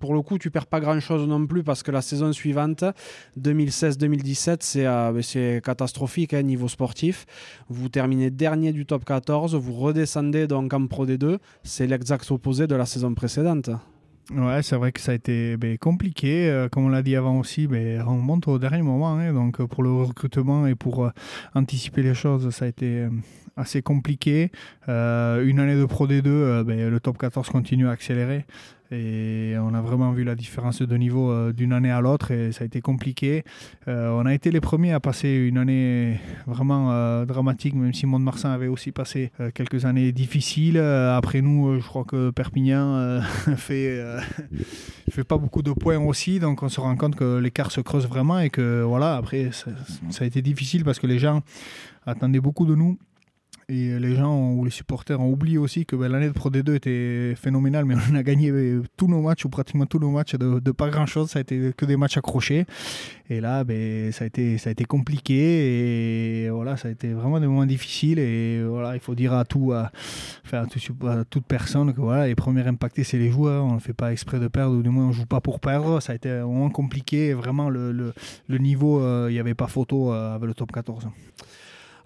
pour le coup, tu perds pas grand-chose non plus parce que la saison suivante, 2016-2017, c'est, ben, c'est catastrophique hein, niveau sportif. Vous terminez dernier du top 14, vous redescendez donc en Pro D2. C'est l'exact opposé de la saison précédente. Ouais, c'est vrai que ça a été ben, compliqué. Euh, comme on l'a dit avant aussi, ben, on monte au dernier moment. Hein, donc euh, pour le recrutement et pour euh, anticiper les choses, ça a été assez compliqué. une année de Pro D2, ben, le top 14 continue à accélérer. Et on a vraiment vu la différence de niveau euh, d'une année à l'autre et ça a été compliqué. Euh, on a été les premiers à passer une année vraiment euh, dramatique, même si Mont-de-Marsan avait aussi passé quelques années difficiles. après nous, je crois que Perpignan fait, fait pas beaucoup de points aussi, donc on se rend compte que l'écart se creuse vraiment et que voilà, après ça a été difficile parce que les gens attendaient beaucoup de nous. Et les gens ou les supporters ont oublié aussi que ben, l'année de Pro D2 était phénoménale, mais on a gagné euh, tous nos matchs, ou pratiquement tous nos matchs, de, pas grand-chose. Ça a été que des matchs accrochés. Et là, ben, ça, a été, ça a été compliqué. Et voilà, ça a été vraiment des moments difficiles. Et voilà, il faut dire à, tout, à, toute personne que voilà, les premiers impactés, c'est les joueurs. On ne fait pas exprès de perdre, ou du moins, on ne joue pas pour perdre. Ça a été un moment compliqué. vraiment, le, le, niveau, euh, il n'y avait pas photo euh, avec le top 14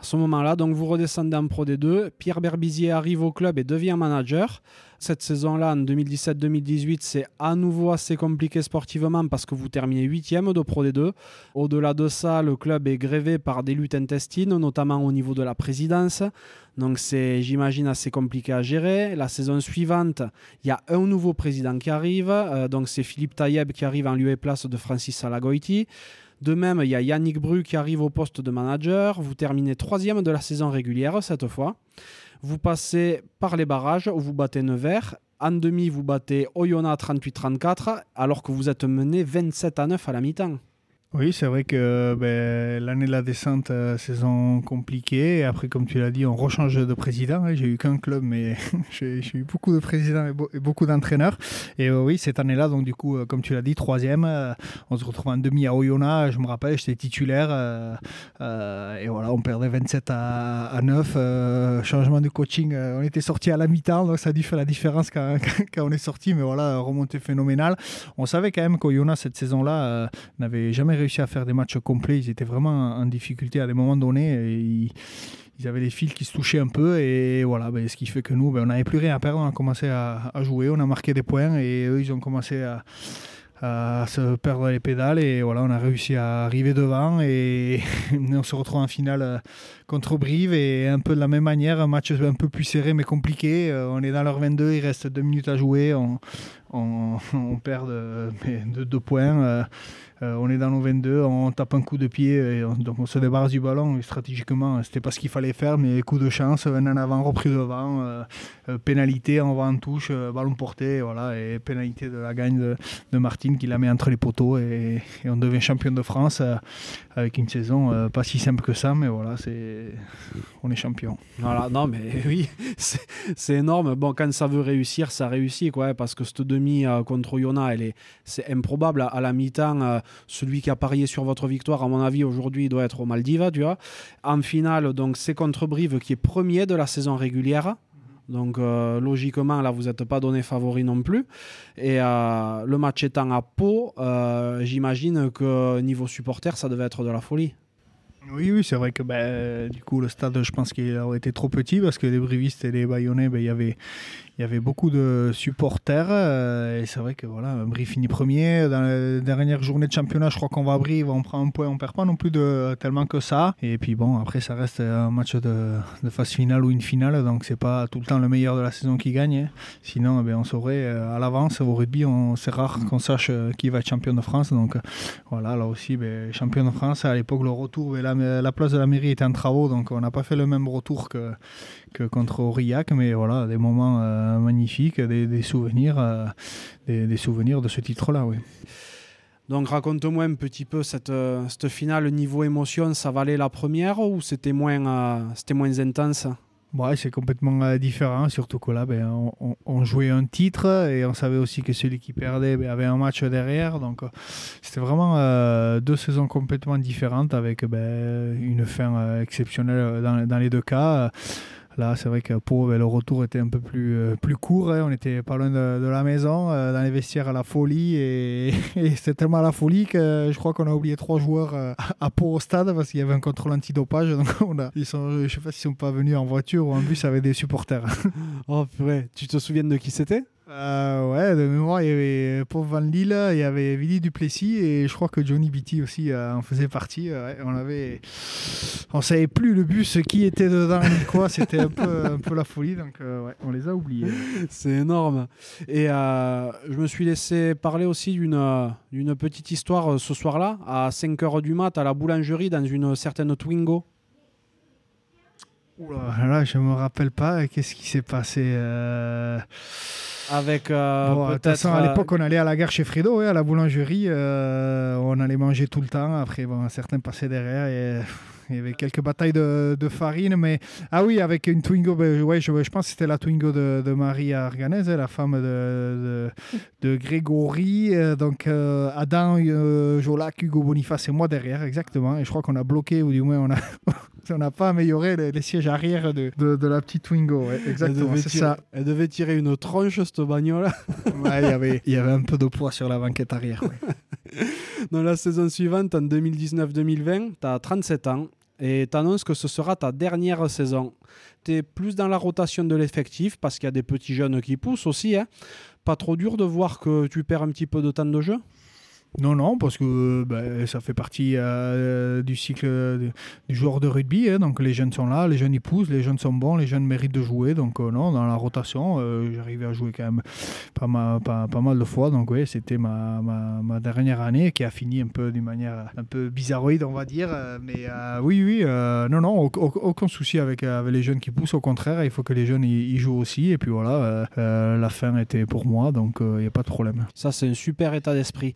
à ce moment-là. Donc vous redescendez en Pro D2. Pierre Berbizier arrive au club et devient manager. Cette saison-là, en 2017-2018, c'est à nouveau assez compliqué sportivement parce que vous terminez 8 de Pro D2. Au-delà de ça, le club est grévé par des luttes intestines, notamment au niveau de la présidence. Donc c'est, j'imagine, assez compliqué à gérer. La saison suivante, il y a un nouveau président qui arrive. Euh, donc c'est Philippe Taïeb qui arrive en lieu et place de Francis Salagoiti. De même, il y a Yannick Bru qui arrive au poste de manager. Vous terminez troisième de la saison régulière cette fois. Vous passez par les barrages où vous battez Nevers. En demi, vous battez Oyonnax 38-34 alors que vous êtes mené 27 à 9 à la mi-temps. Oui, c'est vrai que ben, l'année de la descente, euh, saison compliquée. Après, comme tu l'as dit, on rechange de président. Hein. J'ai eu qu'un club, mais j'ai eu beaucoup de présidents et, beaucoup d'entraîneurs. Et euh, oui, cette année-là, donc du coup, euh, comme tu l'as dit, troisième. on se retrouve en demi à Oyonnax. Je me rappelle, j'étais titulaire. et voilà, on perdait 27 à, 9. changement de coaching. on était sorti à la mi-temps, donc ça a dû faire la différence quand, quand on est sorti. Mais voilà, remontée phénoménale. On savait quand même qu'Oyonnax, cette saison-là, n'avait jamais réussi réussi à faire des matchs complets. Ils étaient vraiment en difficulté à des moments donnés. Ils, avaient les fils qui se touchaient un peu. Et voilà, ben, ce qui fait que nous, ben, on n'avait plus rien à perdre. On a commencé à, jouer, on a marqué des points. Et eux, ils ont commencé à, se perdre les pédales. Et voilà, on a réussi à arriver devant. Et on se retrouve en finale euh, contre Brive. Et un peu de la même manière, un match un peu plus serré mais compliqué. Euh, on est dans leur 22, il reste deux minutes à jouer. On, perd de, deux points. Euh, on est dans nos 22, on tape un coup de pied, et donc on se débarrasse du ballon. Et stratégiquement, c'était pas ce qu'il fallait faire, mais coup de chance, un en avant, repris devant, euh, euh, pénalité, on va en touche, ballon porté, voilà, et pénalité de la gagne de Martine qui la met entre les poteaux et, on devient champion de France avec une saison pas si simple que ça, mais voilà, c'est on est champion. Voilà, non, mais oui, c'est énorme. Bon, quand ça veut réussir, ça réussit, quoi, parce que cette demi contre Yona, elle est, c'est improbable à la mi-temps celui qui a parié sur votre victoire, à mon avis, aujourd'hui, doit être au Maldives, tu vois. En finale, donc, c'est contre Brive qui est premier de la saison régulière. Donc euh, logiquement, là, vous n'êtes pas donné favori non plus. Et euh, le match étant à Pau, euh, j'imagine que niveau supporter, ça devait être de la folie. Oui, oui, c'est vrai que ben, du coup, le stade, je pense qu'il aurait été trop petit parce que les brivistes et les bayonnais, ben, il y avait il y avait beaucoup de supporters euh, et c'est vrai que voilà, Brie finit premier. Dans la dernière journée de championnat, je crois qu'on va à Brie, on prend un point, on perd pas non plus de tellement que ça. Et puis bon, après ça reste un match de, phase finale ou une finale, donc c'est pas tout le temps le meilleur de la saison qui gagne. Hein. Sinon, eh on saurait euh, à l'avance au rugby, c'est rare qu'on sache euh, qui va être champion de France. Donc voilà, là aussi, ben, champion de France. À l'époque, le retour, ben, la, la place de la mairie était en travaux, donc on n'a pas fait le même retour que contre Aurillac, mais voilà, des moments euh, magnifiques, des, souvenirs, euh, des, souvenirs de ce titre-là, oui. Donc raconte-moi un petit peu cette, euh, cette finale, niveau émotion, ça valait la première ou c'était moins, c'était moins intense? Ouais, c'est complètement différent, surtout que là, ben, on, on, jouait un titre et on savait aussi que celui qui perdait ben, avait un match derrière. Donc, c'était vraiment euh, deux saisons complètement différentes avec ben, une fin exceptionnelle dans, dans, les deux cas. Là, c'est vrai que pour le retour était un peu plus, euh, plus court. Hein. On était pas loin de, la maison, euh, dans les vestiaires à la folie. Et, c'était tellement à la folie que je crois qu'on a oublié trois joueurs euh, à Pau au stade parce qu'il y avait un contrôle antidopage. Donc on a, ils sont, je ne sais pas s'ils sont pas venus en voiture ou en bus avec des supporters. oh purée, tu te souviens de qui c'était? Euh, ouais, de mémoire, il y avait Paul Van Lille, il y avait Willy Duplessis et je crois que Johnny Beatty aussi euh, en faisait partie. on avait, on savait plus le bus qui était dedans quoi. C'était un peu, un peu la folie, donc euh, ouais, on les a oubliés. C'est énorme. Et je me suis laissé parler aussi d'une d'une petite histoire ce soir-là à 5 h du mat à la boulangerie dans une certaine Twingo. Oula, là, je me rappelle pas. Qu'est-ce qui s'est passé avec euh, à euh, l'époque, on allait à la gare chez Fredo, à la boulangerie. Euh, on allait manger tout le temps. Après, bon, certains passaient derrière et il y avait quelques batailles de, farine. Mais ah oui, avec une Twingo, ben, ouais, je, je, pense que c'était la Twingo de, Marie Arganez, la femme de, de, Grégory. Donc Adam, Jolac, Hugo Boniface et moi derrière, exactement. Et je crois qu'on a bloqué, ou du moins on a, on n'a pas amélioré les, sièges arrière de, de, la petite Twingo. exactement, c'est ça. Elle devait tirer une tronche, cette bagnole. ouais, y avait, il y avait un peu de poids sur la banquette arrière. Dans la saison suivante, en 2019-2020, tu as 37 ans et tu annonces que ce sera ta dernière saison. Tu es plus dans la rotation de l'effectif parce qu'il y a des petits jeunes qui poussent aussi. Hein. Pas trop dur de voir que tu perds un petit peu de temps de jeu? Non, non, parce que ben, ça fait partie euh, du cycle du joueur de rugby. Hein. donc les jeunes sont là, les jeunes y poussent, les jeunes sont bons, les jeunes méritent de jouer. Donc euh, non, dans la rotation, euh, j'arrivais à jouer quand même pas mal, de fois. Donc oui, c'était ma, ma, dernière année qui a fini un peu d'une manière un peu bizarroïde, on va dire. Mais oui, oui, non, non, aucun souci avec, avec les jeunes qui poussent. Au contraire, il faut que les jeunes y, jouent aussi. Et puis voilà, la fin était pour moi, donc il n'y a pas de problème. Ça, c'est un super état d'esprit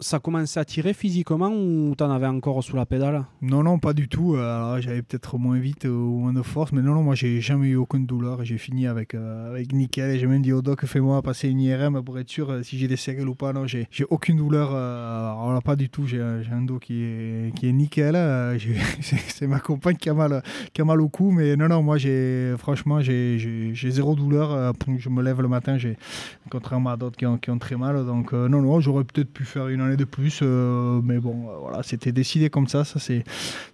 ça commençait à tirer physiquement ou tu en avais encore sous la pédale? Non, non, pas du tout. Euh, j'avais peut-être moins vite ou moins de force, mais non, non, moi j'ai jamais eu aucune douleur j'ai fini avec, euh, avec nickel. Et j'ai même dit au doc, fais-moi passer une IRM pour être sûr euh, si j'ai des séquelles ou pas. Non, j'ai aucune douleur. alors pas du tout. J'ai un dos qui est, qui est nickel. C'est ma compagne qui a, mal, qui a mal au cou, mais non, non, moi j'ai franchement, j'ai zéro douleur. je me lève le matin, contrairement à d'autres qui ont, qui ont très mal. Donc, non, non, j'aurais peut-être pu faire une de plus. Euh, mais bon, euh, voilà, c'était décidé comme ça. Ça s'est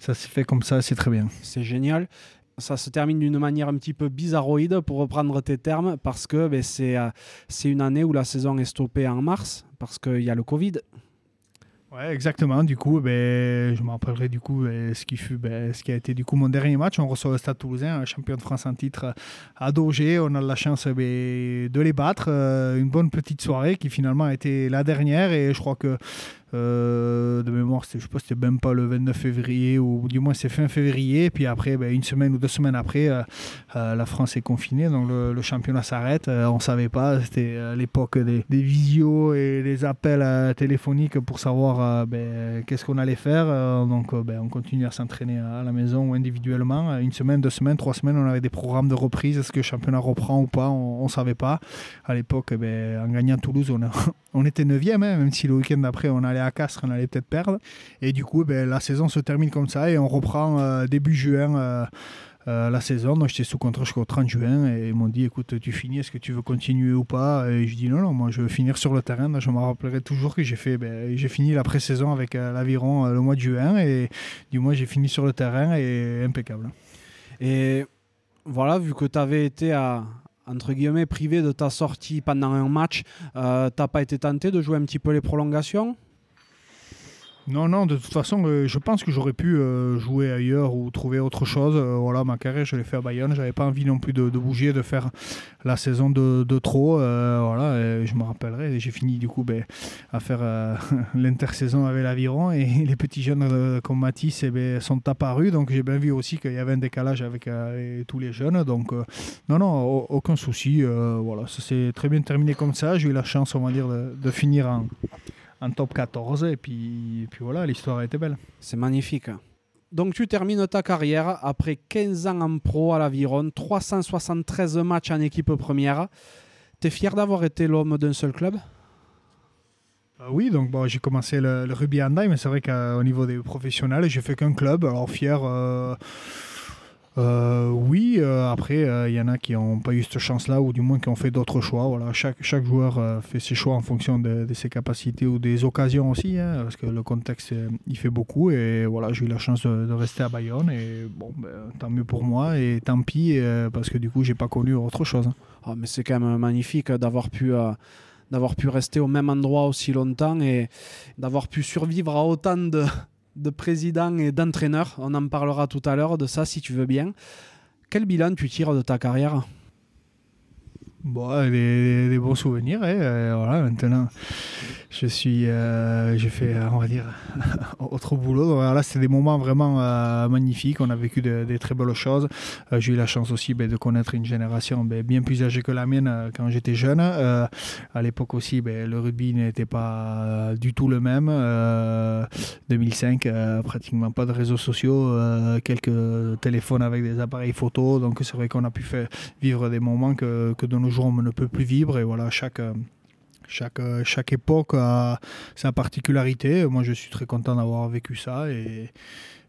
fait comme ça, c'est très bien. C'est génial ça se termine d'une manière un petit peu bizarroïde pour reprendre tes termes parce que ben, c'est une année où la saison est stoppée en mars parce qu'il y a le Covid. Ouais, exactement. Du coup, ben, je me rappellerai du coup ben, ce qui fut, ben, ce qui a été du coup mon dernier match. On reçoit le Stade Toulousain, champion de France en titre à Daugé. On a la chance ben, de les battre. Euh, une bonne petite soirée qui finalement a été la dernière et je crois que euh, de mémoire, je sais pas, c'était même pas le 29 février, ou du moins c'est fin février. Puis après, ben, une semaine ou deux semaines après, euh, euh, la France est confinée, donc le, championnat s'arrête. on savait pas, c'était à l'époque des, visios et des appels téléphoniques pour savoir ben, qu'est-ce qu'on allait faire. donc ben, on continue à s'entraîner à la maison ou individuellement. Une semaine, deux semaines, trois semaines, on avait des programmes de reprise. Est-ce que le championnat reprend ou pas On ne savait pas. À l'époque, en gagnant Toulouse, on, on était 9e, hein, même si le week-end d'après, on allait à Castres, on allait peut-être perdre. Et du coup, ben, la saison se termine comme ça et on reprend euh, début juin. Euh, euh, la saison. Donc j'étais sous contrat jusqu'au 30 juin et ils m'ont dit écoute, tu finis, est-ce que tu veux continuer ou pas? Et je dis non, non, moi je veux finir sur le terrain. je me rappellerai toujours que j'ai fait, ben, j'ai fini la pré-saison avec l'aviron le mois de juin et du moins j'ai fini sur le terrain et impeccable. Et voilà, vu que tu avais été entre guillemets, privé de ta sortie pendant un match, euh, t'as pas été tenté de jouer un petit peu les prolongations? Non, non, de toute façon, euh, je pense que j'aurais pu euh, jouer ailleurs ou trouver autre chose. Euh, voilà, ma carrière, je l'ai fait à Bayonne. J'avais pas envie non plus de, bouger, de faire la saison de, trop. voilà, je me rappellerai. J'ai fini du coup ben, à faire l'intersaison avec l'Aviron et les petits jeunes comme Matisse eh ben, sont apparus. Donc j'ai bien vu aussi qu'il y avait un décalage avec tous les jeunes. Donc non, non, aucun souci. voilà, ça s'est très bien terminé comme ça. J'ai eu la chance, on va dire, de, de finir en en top 14. Et puis, puis voilà, l'histoire a été belle. C'est magnifique. donc tu termines ta carrière après 15 ans en pro à l'Aviron, 373 matchs en équipe première. Tu es fier d'avoir été l'homme d'un seul club? Euh, oui, donc bon, j'ai commencé le, rugby en mais c'est vrai qu'au niveau des professionnels, j'ai fait qu'un club. Alors fier, euh, euh, oui. après, il y en a qui n'ont pas eu cette chance-là, ou du moins qui ont fait d'autres choix. Voilà, chaque, chaque joueur fait ses choix en fonction de, ses capacités ou des occasions aussi, hein, parce que le contexte, il fait beaucoup. Et voilà, j'ai eu la chance de, rester à Bayonne, et bon, ben, tant mieux pour moi, et tant pis, parce que du coup, j'ai pas connu autre chose. Ah, mais c'est quand même magnifique d'avoir pu d'avoir pu rester au même endroit aussi longtemps et d'avoir pu survivre à autant de, de présidents et d'entraîneurs. On en parlera tout à l'heure de ça si tu veux bien. Quel bilan tu tires de ta carrière? Bon, des, bons souvenirs. Et, euh, voilà, maintenant, je suis, euh, j'ai fait, on va dire, autre boulot. Donc, là, c'est des moments vraiment euh, magnifiques. On a vécu des très belles choses. j'ai eu la chance aussi ben, de connaître une génération ben, bien plus âgée que la mienne quand j'étais jeune. à l'époque aussi, ben, le rugby n'était pas du tout le même. 2005, pratiquement pas de réseaux sociaux, quelques téléphones avec des appareils photo. Donc, c'est vrai qu'on a pu faire vivre des moments que, que de nos on ne peut plus vivre. Et voilà, chaque, chaque, chaque époque a sa particularité. Moi, je suis très content d'avoir vécu ça. Et,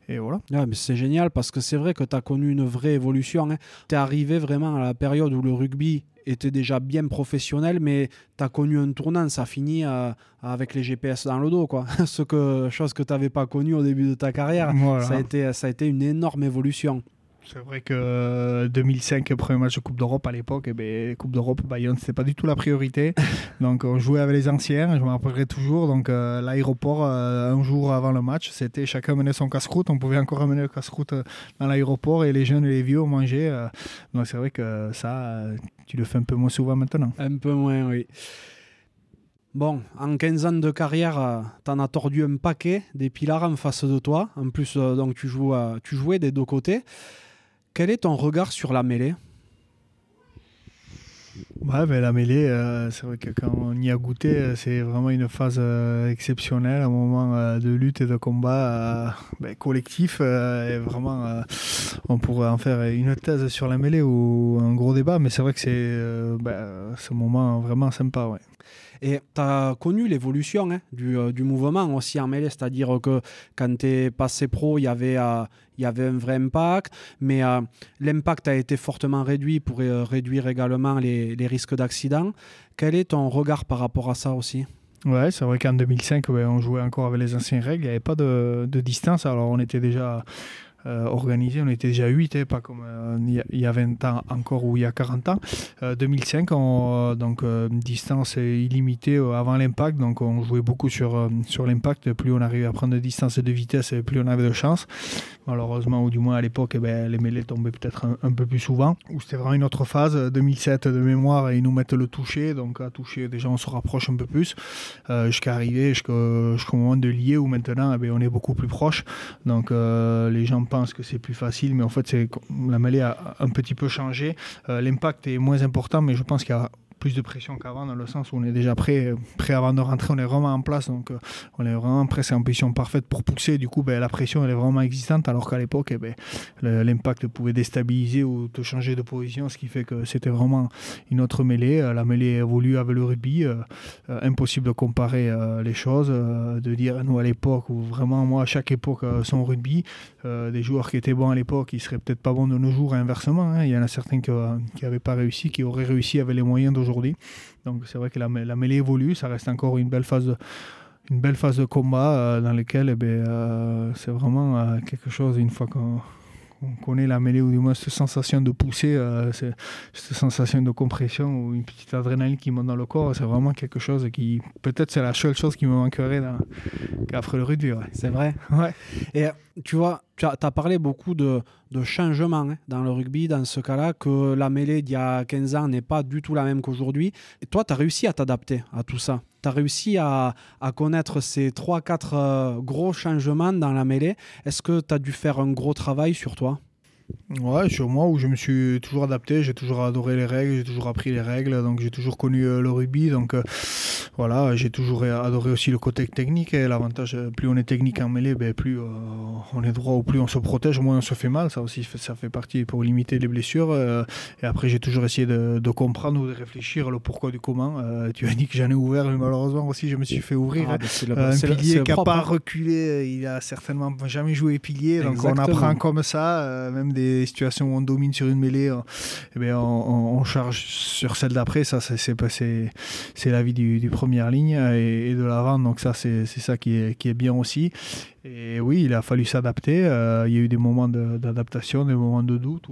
et voilà. mais c'est génial parce que c'est vrai que tu as connu une vraie évolution. Hein. Tu es arrivé vraiment à la période où le rugby était déjà bien professionnel, mais tu as connu un tournant. Ça finit euh, avec les GPS dans le dos. Quoi. Ce que, chose que tu n'avais pas connu au début de ta carrière. Ça, a été, ça a été une énorme évolution. C'est vrai que 2005, euh, premier match de Coupe d'Europe à l'époque, eh ben, Coupe d'Europe, Bayonne, c'était pas du tout la priorité. donc on jouait avec les anciens, je me rappellerai toujours. Donc euh, l'aéroport, euh, un jour avant le match, c'était chacun menait son casse-croûte. On pouvait encore amener le casse-croûte dans l'aéroport et les jeunes et les vieux mangeaient. donc c'est vrai que ça, tu le fais un peu moins souvent maintenant. Un peu moins, oui. Bon, en 15 ans de carrière, tu en as tordu un paquet, des pilars en face de toi. En plus, donc tu, joues, tu jouais des deux côtés. Quel est ton regard sur la mêlée? Ouais, ben, la mêlée, euh, c'est vrai que quand on y a goûté, euh, c'est vraiment une phase euh, exceptionnelle, un moment de lutte et de combat ben, collectif. et vraiment, on pourrait en faire une thèse sur la mêlée ou un gros débat, mais c'est vrai que c'est ben, ce moment vraiment sympa. Ouais. Et tu as connu l'évolution hein, du, du, mouvement aussi en mêlée, c'est-à-dire que quand tu es passé pro, il y avait il y avait un vrai impact, mais euh, l'impact a été fortement réduit pour euh, réduire également les, risques d'accident. Quel est ton regard par rapport à ça aussi? Ouais, c'est vrai qu'en 2005, on jouait encore avec les anciennes règles, il n'y avait pas de, distance, alors on était déjà euh, organisé. On était déjà 8, hein, pas comme euh, il y a 20 ans encore ou il y a 40 ans. 2005, euh, on, donc distance illimitée avant l'impact, donc on jouait beaucoup sur, sur l'impact. Plus on arrivait à prendre de distance et de vitesse, plus on avait de chance. Malheureusement, ou du moins à l'époque, eh ben, les mêlées tombaient peut-être un, peu plus souvent. Ou c'était vraiment une autre phase. 2007 de mémoire, ils nous mettent le toucher, donc à toucher, déjà on se rapproche un peu plus jusqu'à arriver jusqu'au moment de lier où maintenant eh ben, on est beaucoup plus proche. Donc les gens pense que c'est plus facile, mais en fait, la mêlée a un petit peu changé. Euh, l'impact est moins important, mais je pense qu'il y a plus de pression qu'avant, dans le sens où on est déjà prêt, prêt avant de rentrer, on est vraiment en place, donc euh, on est vraiment prêt, c'est en position parfaite pour pousser. Du coup, ben, la pression elle est vraiment existante, alors qu'à l'époque, eh ben, l'impact pouvait déstabiliser ou te changer de position, ce qui fait que c'était vraiment une autre mêlée. Euh, la mêlée évolue avec le rugby, euh, impossible de comparer les choses, de dire nous à l'époque, ou vraiment moi à chaque époque, son rugby, des joueurs qui étaient bons à l'époque, ils seraient peut-être pas bons de nos jours, inversement. Hein. Il y en a certains qui n'avaient pas réussi, qui auraient réussi avec les moyens d'aujourd'hui donc c'est vrai que la, mêlée évolue, ça reste encore une belle phase de, une belle phase de combat euh, dans laquelle eh ben, euh, c'est vraiment euh, quelque chose, une fois qu'on on connaît la mêlée ou du moins cette sensation de pousser, euh, cette sensation de compression ou une petite adrénaline qui monte dans le corps, c'est vraiment quelque chose qui, peut-être, c'est la seule chose qui me manquerait après le rugby. C'est vrai. Ouais. Et tu vois, tu as, parlé beaucoup de, changements hein, dans le rugby, dans ce cas-là, que la mêlée d'il y a 15 ans n'est pas du tout la même qu'aujourd'hui. Et toi, tu as réussi à t'adapter à tout ça tu as réussi à, connaître ces 3-4 euh, gros changements dans la mêlée. Est-ce que tu as dû faire un gros travail sur toi? Ouais, sur moi où je me suis toujours adapté, j'ai toujours adoré les règles, j'ai toujours appris les règles, donc j'ai toujours connu euh, le rugby, donc euh, voilà, j'ai toujours adoré aussi le côté technique et l'avantage, euh, plus on est technique en mêlée, ben, plus on est droit ou plus on se protège, moins on se fait mal, ça aussi ça fait partie pour limiter les blessures. et après j'ai toujours essayé de, comprendre ou de réfléchir le pourquoi du comment. tu as dit que j'en ai ouvert, mais malheureusement aussi je me suis fait ouvrir. Ah, ben, un pilier qui n'a pas hein. reculé, il a certainement jamais joué pilier, donc on apprend comme ça, même des situations où on domine sur une mêlée, euh, eh on, charge sur celle d'après. Ça, c'est c'est la vie du, du, première ligne et, de l'avant. Donc ça, c'est ça qui est, qui est bien aussi. Et oui, il a fallu s'adapter. Euh, il y a eu des moments d'adaptation, des moments de doute.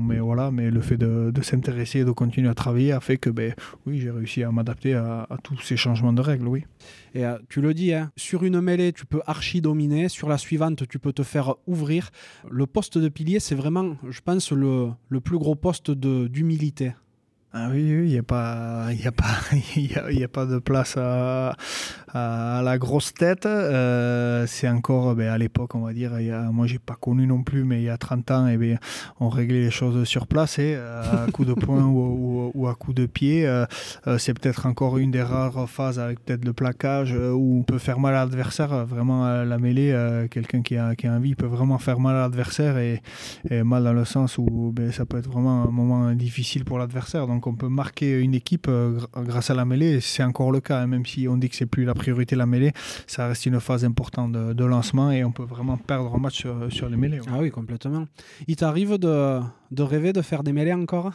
mais voilà, mais le fait de, s'intéresser et de continuer à travailler a fait que, ben, oui, j'ai réussi à m'adapter à, tous ces changements de règles, oui. Et euh, tu le dis, hein, sur une mêlée, tu peux archi dominer. Sur la suivante, tu peux te faire ouvrir. Le poste de pilier, c'est vraiment, je pense, le, le plus gros poste d'humilité. Ah oui, il n'y a, pas, y a, pas, y a, pas de place à, la grosse tête. Euh, c'est encore, ben, à l'époque, on va dire, y a, moi j'ai pas connu non plus, mais il y a 30 ans, eh on réglait les choses sur place, euh, à coup de poing ou, à coup de pied. Euh, c'est peut-être encore une des rares phases avec peut-être le plaquage où on peut faire mal à l'adversaire. Vraiment, la mêlée, quelqu'un qui a, qui a envie peut vraiment faire mal à l'adversaire, et, mal dans le sens où ben, ça peut être vraiment un moment difficile pour l'adversaire. Donc on peut marquer une équipe euh, grâce à la mêlée. C'est encore le cas, hein, même si on dit que c'est plus la priorité la mêlée, ça reste une phase importante de, lancement et on peut vraiment perdre un match sur, les mêlées. Ah oui, complètement. Il t'arrive de, de rêver de faire des mêlées encore?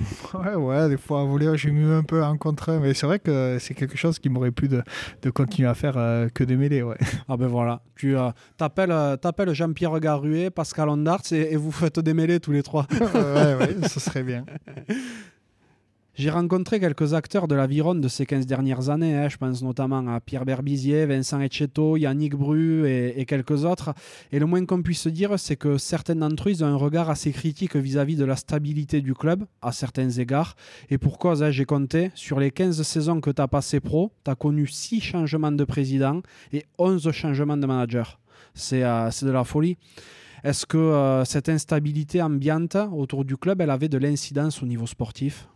Ouais, ouais, des fois à voler, j'ai mis un peu en contre, mais c'est vrai que c'est quelque chose qui m'aurait plu de, de, continuer à faire euh, que des mêlées. Ouais. Ah ben voilà, tu euh, t'appelles, Jean-Pierre Garuet, Pascal Ondart et, et, vous faites des mêlées tous les trois. ouais, ouais, ce serait bien. J'ai rencontré quelques acteurs de l'aviron de ces 15 dernières années. Hein. Je pense notamment à Pierre Berbizier, Vincent Etcheto, Yannick Bru et, quelques autres. Et le moins qu'on puisse dire, c'est que certains d'entre eux ont un regard assez critique vis-à-vis de la stabilité du club, à certains égards. Et pour cause, hein, j'ai compté, sur les 15 saisons que tu as passé pro, tu as connu 6 changements de président et 11 changements de manager. Euh, c'est de la folie. Est-ce que euh, cette instabilité ambiante autour du club, elle avait de l'incidence au niveau sportif?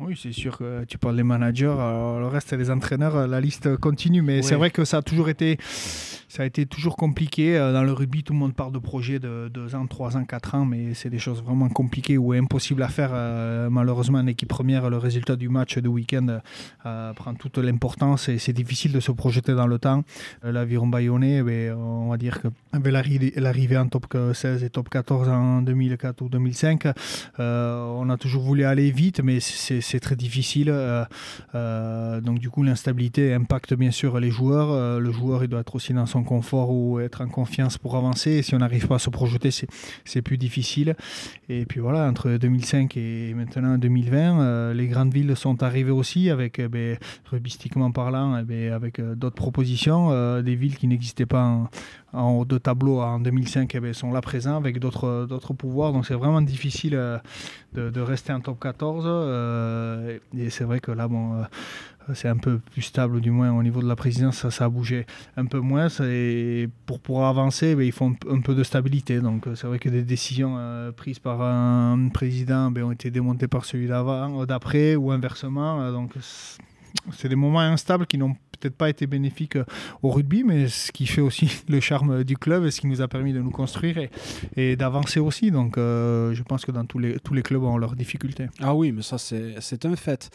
Oui, c'est sûr que tu parles des managers, le reste des entraîneurs, la liste continue, mais c'est vrai que ça a toujours été ça a été toujours compliqué. Euh, dans le rugby, tout le monde parle de projets de 2 ans, 3 ans, 4 ans, mais c'est des choses vraiment compliquées ou impossibles à faire. Euh, malheureusement, en équipe première, le résultat du match de week-end euh, prend toute l'importance et c'est difficile de se projeter dans le temps. L'aviron bayonnais, eh on va dire qu'avec l'arrivée en top 16 et top 14 en 2004 ou 2005, on a toujours voulu aller vite, mais c'est très difficile. donc du coup, l'instabilité impacte bien sûr les joueurs. le joueur, il doit être aussi dans son confort ou être en confiance pour avancer. Si on n'arrive pas à se projeter, c'est plus difficile. Et puis voilà, entre 2005 et maintenant 2020, euh, les grandes villes sont arrivées aussi avec, eh ben, parlant, eh ben, avec euh, d'autres propositions. Euh, des villes qui n'existaient pas en, en haut de tableau en 2005 eh ben, sont là présents avec d'autres pouvoirs. Donc c'est vraiment difficile de, de, rester en top 14. et c'est vrai que là, bon c'est un peu plus stable, du moins au niveau de la présidence, ça, a bougé un peu moins. Et pour pouvoir avancer, ben, il faut un, peu de stabilité. Donc c'est vrai que des décisions euh, prises par un président ben, ont été démontées par celui d'avant, d'après, ou inversement. Euh, donc c'est des moments instables qui n'ont peut-être pas été bénéfiques euh, au rugby, mais ce qui fait aussi le charme du club et ce qui nous a permis de nous construire et, d'avancer aussi. Donc je pense que dans tous les, tous les clubs ont leurs difficultés. Ah oui, mais ça c'est un fait.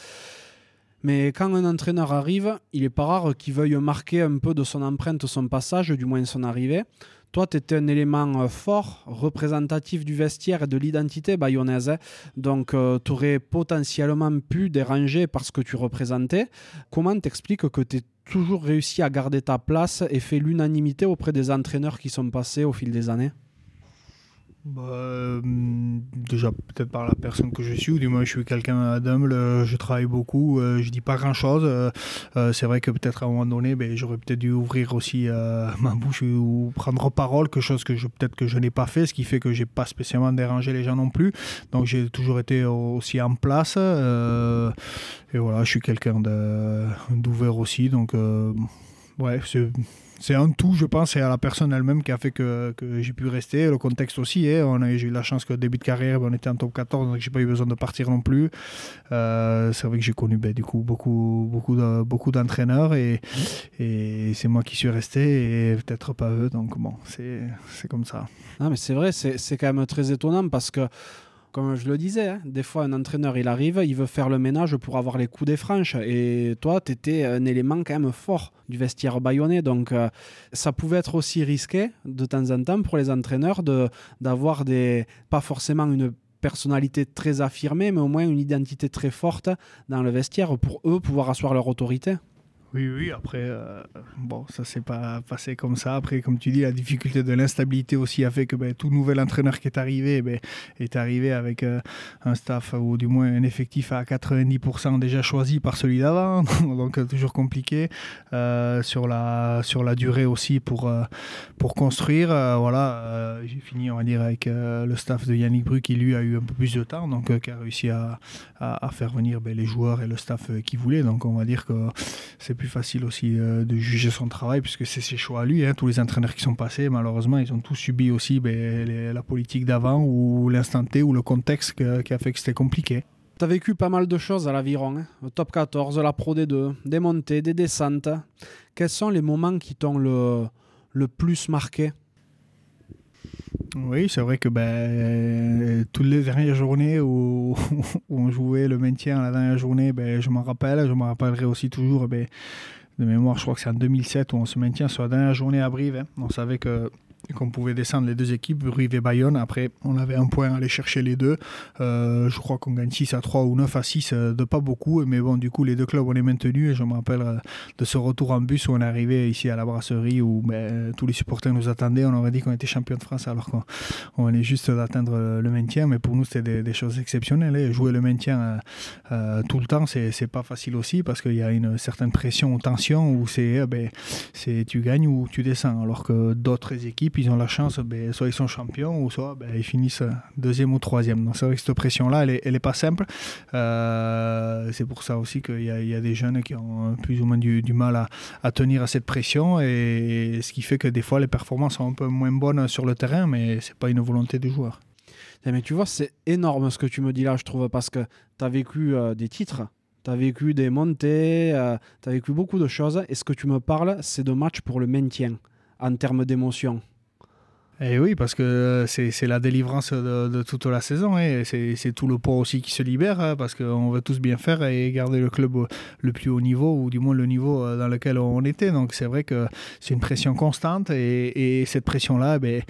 Mais quand un entraîneur arrive, il est pas rare qu'il veuille marquer un peu de son empreinte son passage, du moins son arrivée. Toi, tu étais un élément euh, fort, représentatif du vestiaire et de l'identité bayonnaise. Donc, euh, tu aurais potentiellement pu déranger parce que tu représentais. Comment t'expliques que tu as toujours réussi à garder ta place et fait l'unanimité auprès des entraîneurs qui sont passés au fil des années? Bah, euh, déjà peut-être par la personne que je suis ou du moins je suis quelqu'un d'humble je travaille beaucoup euh, je dis pas grand chose euh, c'est vrai que peut-être à un moment donné ben, j'aurais peut-être dû ouvrir aussi ma bouche ou prendre parole quelque chose que peut-être que je n'ai pas fait ce qui fait que j'ai pas spécialement dérangé les gens non plus. Donc j'ai toujours été aussi en place et voilà je suis quelqu'un d'ouvert aussi donc ouais, c'est un tout, je pense, et à la personne elle-même qui a fait que, que j'ai pu rester. Le contexte aussi, hein. on j'ai eu la chance qu'au début de carrière, ben, on était en top 14, donc j'ai pas eu besoin de partir non plus. Euh, c'est vrai que j'ai connu ben, du coup beaucoup, beaucoup, de, beaucoup d'entraîneurs et, et c'est moi qui suis resté et peut-être pas eux, donc bon, c'est, c'est comme ça. Ah, mais c'est vrai, c'est, c'est quand même très étonnant parce que comme je le disais, hein, des fois un entraîneur il arrive, il veut faire le ménage pour avoir les coups des franches. Et toi, tu étais un élément quand même fort du vestiaire bayonnais. Donc euh, ça pouvait être aussi risqué de temps en temps pour les entraîneurs d'avoir des, pas forcément une personnalité très affirmée, mais au moins une identité très forte dans le vestiaire pour eux pouvoir asseoir leur autorité. Oui, oui, après, euh, bon, ça s'est pas passé comme ça. Après, comme tu dis, la difficulté de l'instabilité aussi a fait que ben, tout nouvel entraîneur qui est arrivé ben, est arrivé avec euh, un staff ou du moins un effectif à 90% déjà choisi par celui d'avant, donc euh, toujours compliqué. sur, la, sur la durée aussi pour, construire, voilà, j'ai fini, on va dire, avec le staff de Yannick Bru qui lui a eu un peu plus de temps, donc qui a réussi à, à, faire venir ben, les joueurs et le staff qu'il voulait. Donc on va dire que c'est facile aussi euh, de juger son travail puisque c'est ses choix à lui. Hein. Tous les entraîneurs qui sont passés, malheureusement, ils ont tous subi aussi ben, la politique d'avant ou l'instant T ou le contexte qui a fait que c'était compliqué. Tu as vécu pas mal de choses à l'aviron, hein. le top 14, la Pro D2, des montées, des descentes. Quels sont les moments qui t'ont le, le plus marqué? Oui, c'est vrai que ben, toutes les dernières journées où, on jouait le maintien la dernière journée, ben, je m'en rappelle. Je me rappellerai aussi toujours ben, de mémoire, je crois que c'est en 2007 où on se maintient sur la dernière journée à Brive. Hein. On savait que qu'on pouvait descendre les deux équipes, Brive et Bayonne. Après, on avait un point à aller chercher les deux. Euh, je crois qu'on gagne 6 à 3 ou 9 à 6, euh, de pas beaucoup. Mais bon, du coup, les deux clubs, on est maintenus. Et je me rappelle euh, de ce retour en bus où on est arrivé ici à la brasserie où ben, tous les supporters nous attendaient. On aurait dit qu'on était champion de France alors qu'on est juste d'atteindre le maintien. Mais pour nous, c'était des, choses exceptionnelles. Et jouer le maintien tout le temps, c'est pas facile aussi parce qu'il y a une certaine pression ou tension où c'est ben, tu gagnes ou tu descends. Alors que d'autres équipes, ils ont la chance, ben, soit ils sont champions, ou soit ben, ils finissent deuxième ou troisième. Donc c'est vrai que cette pression-là, elle n'est pas simple. Euh, c'est pour ça aussi qu'il y, a des jeunes qui ont plus ou moins du, mal à, à, tenir à cette pression, et, ce qui fait que des fois les performances sont un peu moins bonnes sur le terrain, mais c'est pas une volonté du joueur. Eh, mais tu vois, c'est énorme ce que tu me dis là, je trouve, parce que tu as vécu euh, des titres, tu as vécu des montées, euh, tu as vécu beaucoup de choses, et ce que tu me parles, c'est de matchs pour le maintien en termes d'émotion. Et eh oui, parce que c'est la délivrance de, toute la saison. Et c'est tout le poids aussi qui se libère, hein, parce qu'on veut tous bien faire et garder le club le plus haut niveau, ou du moins le niveau euh, dans lequel on était. Donc c'est vrai que c'est une pression constante. Et, cette pression-là, ben,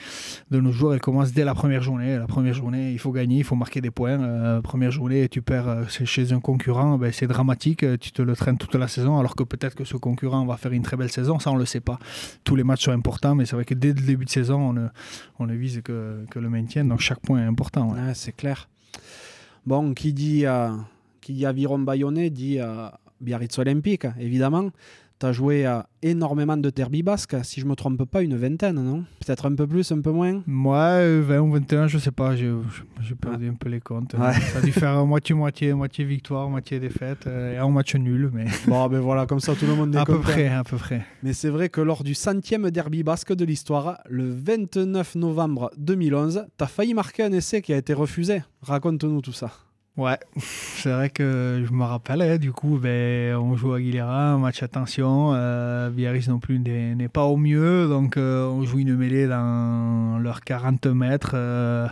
de nos jours, elle commence dès la première journée. La première journée, il faut gagner, il faut marquer des points. Euh, première journée, tu perds euh, chez un concurrent, ben, c'est dramatique. Tu te le traînes toute la saison, alors que peut-être que ce concurrent va faire une très belle saison. Ça, on ne le sait pas. Tous les matchs sont importants, mais c'est vrai que dès le début de saison, on on ne vise que, le maintien. Donc chaque point est important. c'est clair. Bon, qui dit, euh, qui dit aviron bayonnais dit euh, Biarritz Olympique, évidemment tu as joué à énormément de derby basques, si je me trompe pas, une vingtaine, non? Peut-être un peu plus, un peu moins? Moi, 20 ou 21, je sais pas, j'ai perdu un peu les comptes. Ça a dû faire moitié-moitié, moitié victoire, moitié défaite, euh, et un match nul. Mais... Bon, ben voilà, comme ça tout le monde est À peu près, à peu près. Mais c'est vrai que lors du centième derby basque de l'histoire, le 29 novembre 2011, tu as failli marquer un essai qui a été refusé. Raconte-nous tout ça. Ouais, c'est vrai que je me rappelle, hein, du coup, ben, on joue à Aguilera, match attention, euh, Biarritz non plus n'est pas au mieux, donc euh, on joue une mêlée dans leurs 40 mètres. Euh,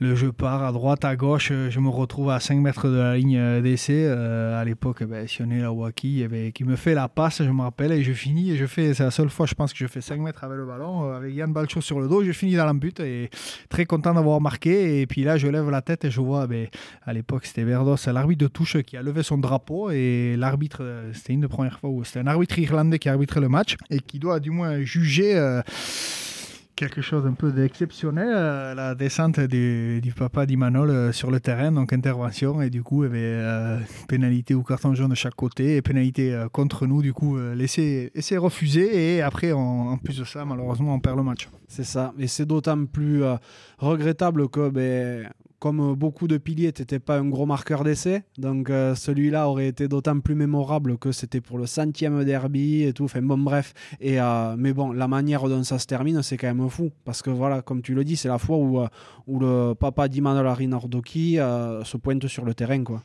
le jeu part à droite, à gauche. Euh, je me retrouve à 5 mètres de la ligne euh, d'essai. Euh, à l'époque, ben, Sionné Lawaki qui me fait la passe, je me rappelle, et je finis. Et je fais, c'est la seule fois, je pense, que je fais 5 mètres avec le ballon, avec Yann Balcho sur le dos. Je finis dans l'embut et très content d'avoir marqué. Et puis là, je lève la tête et je vois, ben, à l'époque, c'était Verdos, l'arbitre de touche qui a levé son drapeau. Et l'arbitre, c'était une des premières fois où c'était un arbitre irlandais qui arbitrait le match et qui doit du moins juger quelque chose un peu d'exceptionnel, euh, la descente du, papa d'Imanol euh, sur le terrain, donc intervention, et du coup, il y avait euh, pénalité ou carton jaune de chaque côté, et pénalité contre nous, du coup, laisser, refuser, et après, en plus de ça, malheureusement, on perd le match. C'est ça, et c'est d'autant plus regrettable que ben, comme beaucoup de piliers, tu n'étais pas un gros marqueur d'essai. Donc euh, celui-là aurait été d'autant plus mémorable que c'était pour le centième derby et tout. Enfin bon, bref. Et, euh, mais bon, la manière dont ça se termine, c'est quand même fou. Parce que voilà, comme tu le dis, c'est la fois où, euh, où le papa d'Imanol Arinardoki se pointe sur le terrain. quoi.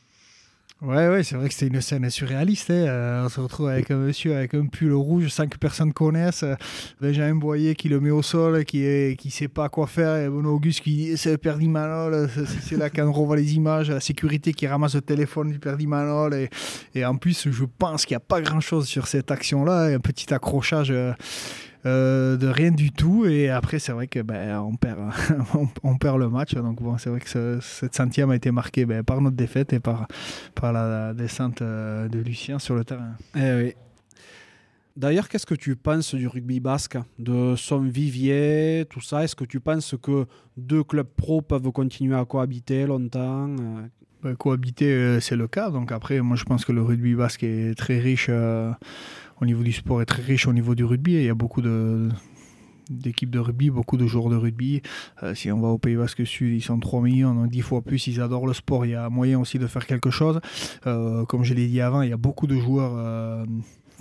Ouais, ouais, c'est vrai que c'était une scène surréaliste. Hein. Euh, on se retrouve avec un monsieur avec un pull rouge, cinq personnes connaissent. Euh, Benjamin Boyer qui le met au sol, qui ne qui sait pas quoi faire. Et Benoît Auguste qui dit c'est Perdi Manol. C'est là qu'on revoit les images. La sécurité qui ramasse le téléphone du Perdi Manol. Et, et en plus, je pense qu'il n'y a pas grand chose sur cette action-là. Un petit accrochage. Euh, euh, de rien du tout. Et après, c'est vrai que ben, on, perd, on, perd le match. Donc bon, c'est vrai que cette centième a été marquée ben, par notre défaite et par, par la descente euh, de Lucien sur le terrain. Eh oui. D'ailleurs, qu'est-ce que tu penses du rugby basque, de son vivier, tout ça? Est-ce que tu penses que deux clubs pro peuvent continuer à cohabiter longtemps euh? ben, Cohabiter, c'est le cas. Donc après, moi, je pense que le rugby basque est très riche au niveau du sport est très riche au niveau du rugby. il y a beaucoup d'équipes de rugby, beaucoup de joueurs de rugby. Euh, si on va au Pays Basque Sud, ils sont 3 millions, donc 10 fois plus, ils adorent le sport. Il y a moyen aussi de faire quelque chose. Euh, comme je l'ai dit avant, il y a beaucoup de joueurs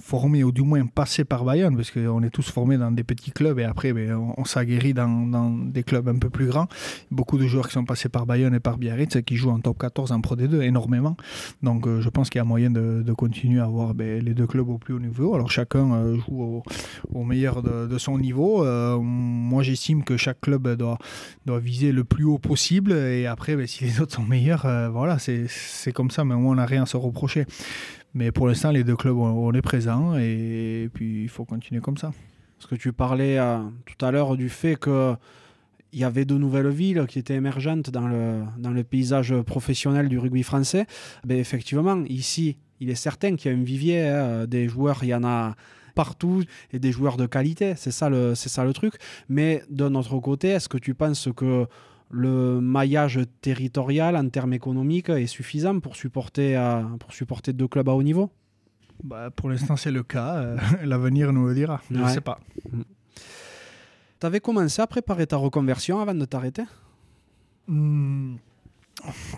formés ou du moins passés par Bayern, parce qu'on est tous formés dans des petits clubs et après ben, on, s'aguerrit dans, des clubs un peu plus grands. Beaucoup de joueurs qui sont passés par Bayern et par Biarritz qui jouent en top 14 en Pro D2 énormément. Donc euh, je pense qu'il y a moyen de, continuer à avoir ben, les deux clubs au plus haut niveau. Alors chacun euh, joue au, meilleur de, son niveau. Euh, moi j'estime que chaque club doit, viser le plus haut possible et après ben, si les autres sont meilleurs, voilà, c'est comme ça, mais au on n'a rien à se reprocher. Mais pour l'instant, les deux clubs, on est présents et puis il faut continuer comme ça. Parce que tu parlais euh, tout à l'heure du fait qu'il y avait de nouvelles villes qui étaient émergentes dans le, dans le paysage professionnel du rugby français. Ben effectivement, ici, il est certain qu'il y a un vivier hein, des joueurs, il y en a partout et des joueurs de qualité. C'est ça le, c'est ça le truc. Mais d'un autre côté, est-ce que tu penses que le maillage territorial en termes économiques est suffisant pour supporter, euh, pour supporter deux clubs à haut niveau? Bah, Pour l'instant, c'est le cas. Euh, l'avenir nous le dira. Je ne sais pas. Mm. Tu avais commencé à préparer ta reconversion avant de t'arrêter? Hmm,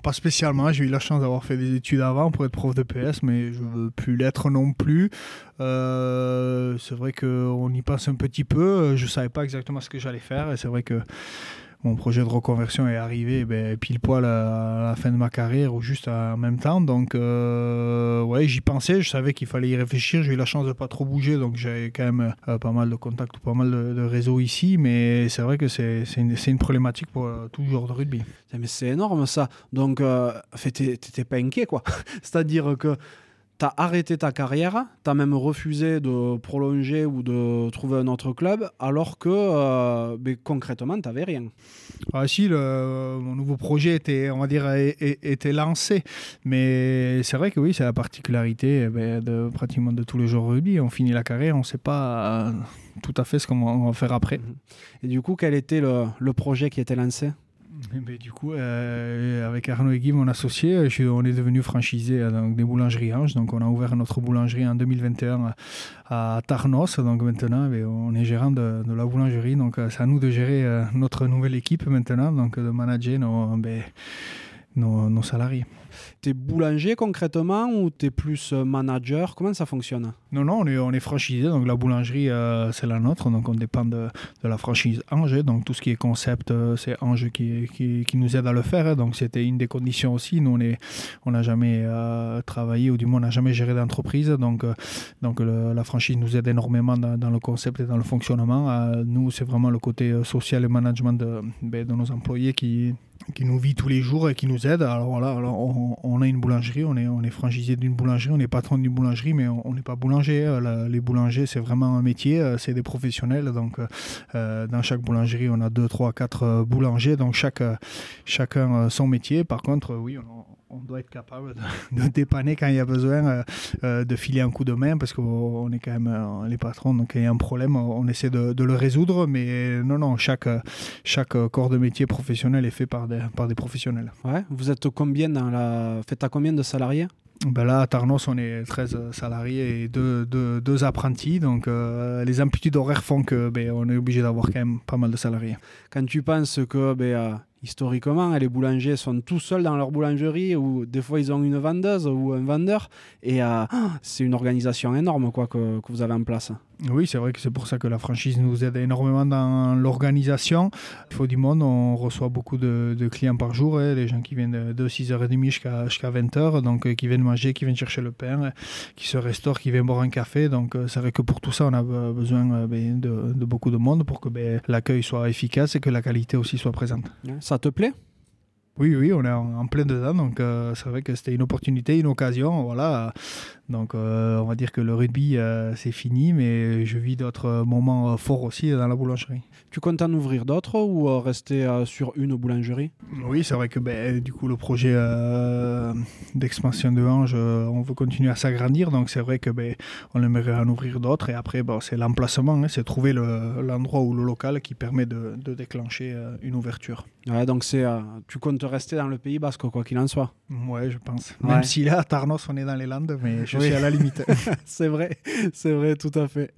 Pas spécialement. J'ai eu la chance d'avoir fait des études avant pour être prof de PS, mais je ne veux plus l'être non plus. Euh, c'est vrai qu'on y passe un petit peu. Je ne savais pas exactement ce que j'allais faire. Et c'est vrai que mon projet de reconversion est arrivé ben, pile poil à, la fin de ma carrière ou juste en même temps. Donc, euh, ouais, j'y pensais, je savais qu'il fallait y réfléchir. J'ai eu la chance de pas trop bouger, donc j'avais quand même euh, pas mal de contacts, pas mal de, réseaux ici. Mais c'est vrai que c'est une, problématique pour euh, tout joueur de rugby. Mais c'est énorme ça. Donc, euh, t'étais pas inquiet, quoi. C'est-à-dire que tu as arrêté ta carrière, tu as même refusé de prolonger ou de trouver un autre club, alors que euh, ben, concrètement, tu n'avais rien. Ah, si, le, mon nouveau projet était, on va dire, était lancé. Mais c'est vrai que oui, c'est la particularité eh ben, de pratiquement de tous les jours rugby. On finit la carrière, on ne sait pas euh, tout à fait ce qu'on va faire après. Et du coup, quel était le, le projet qui était lancé? Du coup, euh, avec Arnaud et Guy, mon associé, on est devenu franchisé euh, des boulangeries Ange. Donc, on a ouvert notre boulangerie en 2021 à Tarnos. Donc, maintenant, on est gérant de, la boulangerie. Donc, euh, c'est à nous de gérer notre nouvelle équipe maintenant, donc de manager nos, ben, nos salariés. Tu es boulanger concrètement ou tu es plus euh, manager? Comment ça fonctionne? Non, non, on est, on est franchisé. Donc la boulangerie, euh, c'est la nôtre. Donc on dépend de, de, la franchise Angers. Donc tout ce qui est concept, euh, c'est Angers qui, qui, qui, nous aide à le faire. Hein. Donc c'était une des conditions aussi. Nous, on n'a jamais travaillé ou du moins on n'a jamais géré d'entreprise. Donc, donc la franchise nous aide énormément dans, le concept et dans le fonctionnement. nous, c'est vraiment le côté social et management de, ben, de nos employés qui, qui nous vit tous les jours et qui nous aide. Alors voilà, alors on, a une boulangerie, on est, on est franchisé d'une boulangerie, on est patron d'une boulangerie, mais on n'est pas boulanger. Euh, les boulangers, c'est vraiment un métier, euh, c'est des professionnels. Donc euh, dans chaque boulangerie, on a deux, trois, quatre boulangers, donc chaque, chacun son métier. Par contre, oui, on, on doit être capable de, dépanner quand il y a besoin, euh, euh, de filer un coup de main, parce qu'on est quand même euh, les patrons, donc il y a un problème, on essaie de, le résoudre, mais non, non, chaque, chaque corps de métier professionnel est fait par des, par des professionnels. Ouais, vous êtes combien dans la... Faites à combien de salariés? Ben là, à Tarnos, on est 13 salariés et deux, deux, apprentis. Donc, les amplitudes horaires font que ben, on est obligé d'avoir quand même pas mal de salariés. Quand tu penses que ben, historiquement, les boulangers sont tout seuls dans leur boulangerie ou des fois ils ont une vendeuse ou un vendeur. Et euh, c'est une organisation énorme quoi, que vous avez en place. Oui, c'est vrai que c'est pour ça que la franchise nous aide énormément dans l'organisation. Il faut du monde, on reçoit beaucoup de, de clients par jour, hein, des gens qui viennent de 6h30 jusqu'à jusqu'à 20h, donc euh, qui viennent manger, qui viennent chercher le pain, qui se restaurent, qui viennent boire un café. Donc euh, c'est vrai que pour tout ça, on a besoin euh, ben, de, de, beaucoup de monde pour que ben, l'accueil soit efficace et que la qualité aussi soit présente. Ça te plaît? Oui, oui, on est en, plein dedans, donc euh, c'est vrai que c'était une opportunité, une occasion, voilà. Donc euh, on va dire que le rugby euh, c'est fini, mais je vis d'autres moments forts aussi dans la boulangerie. Tu comptes en ouvrir d'autres ou rester sur une boulangerie? Oui, c'est vrai que ben, du coup le projet d'expansion de Ange, on veut continuer à s'agrandir, donc c'est vrai que ben, on aimerait en ouvrir d'autres, et après c'est l'emplacement, hein, c'est trouver l'endroit ou le local qui permet de, de déclencher une ouverture. Ouais, donc c'est tu comptes rester dans le Pays Basque, quoi qu'il en soit? Ouais, je pense. Même si là, à Tarnos, on est dans les Landes, mais je suis à la limite. c'est vrai, c'est vrai, tout à fait.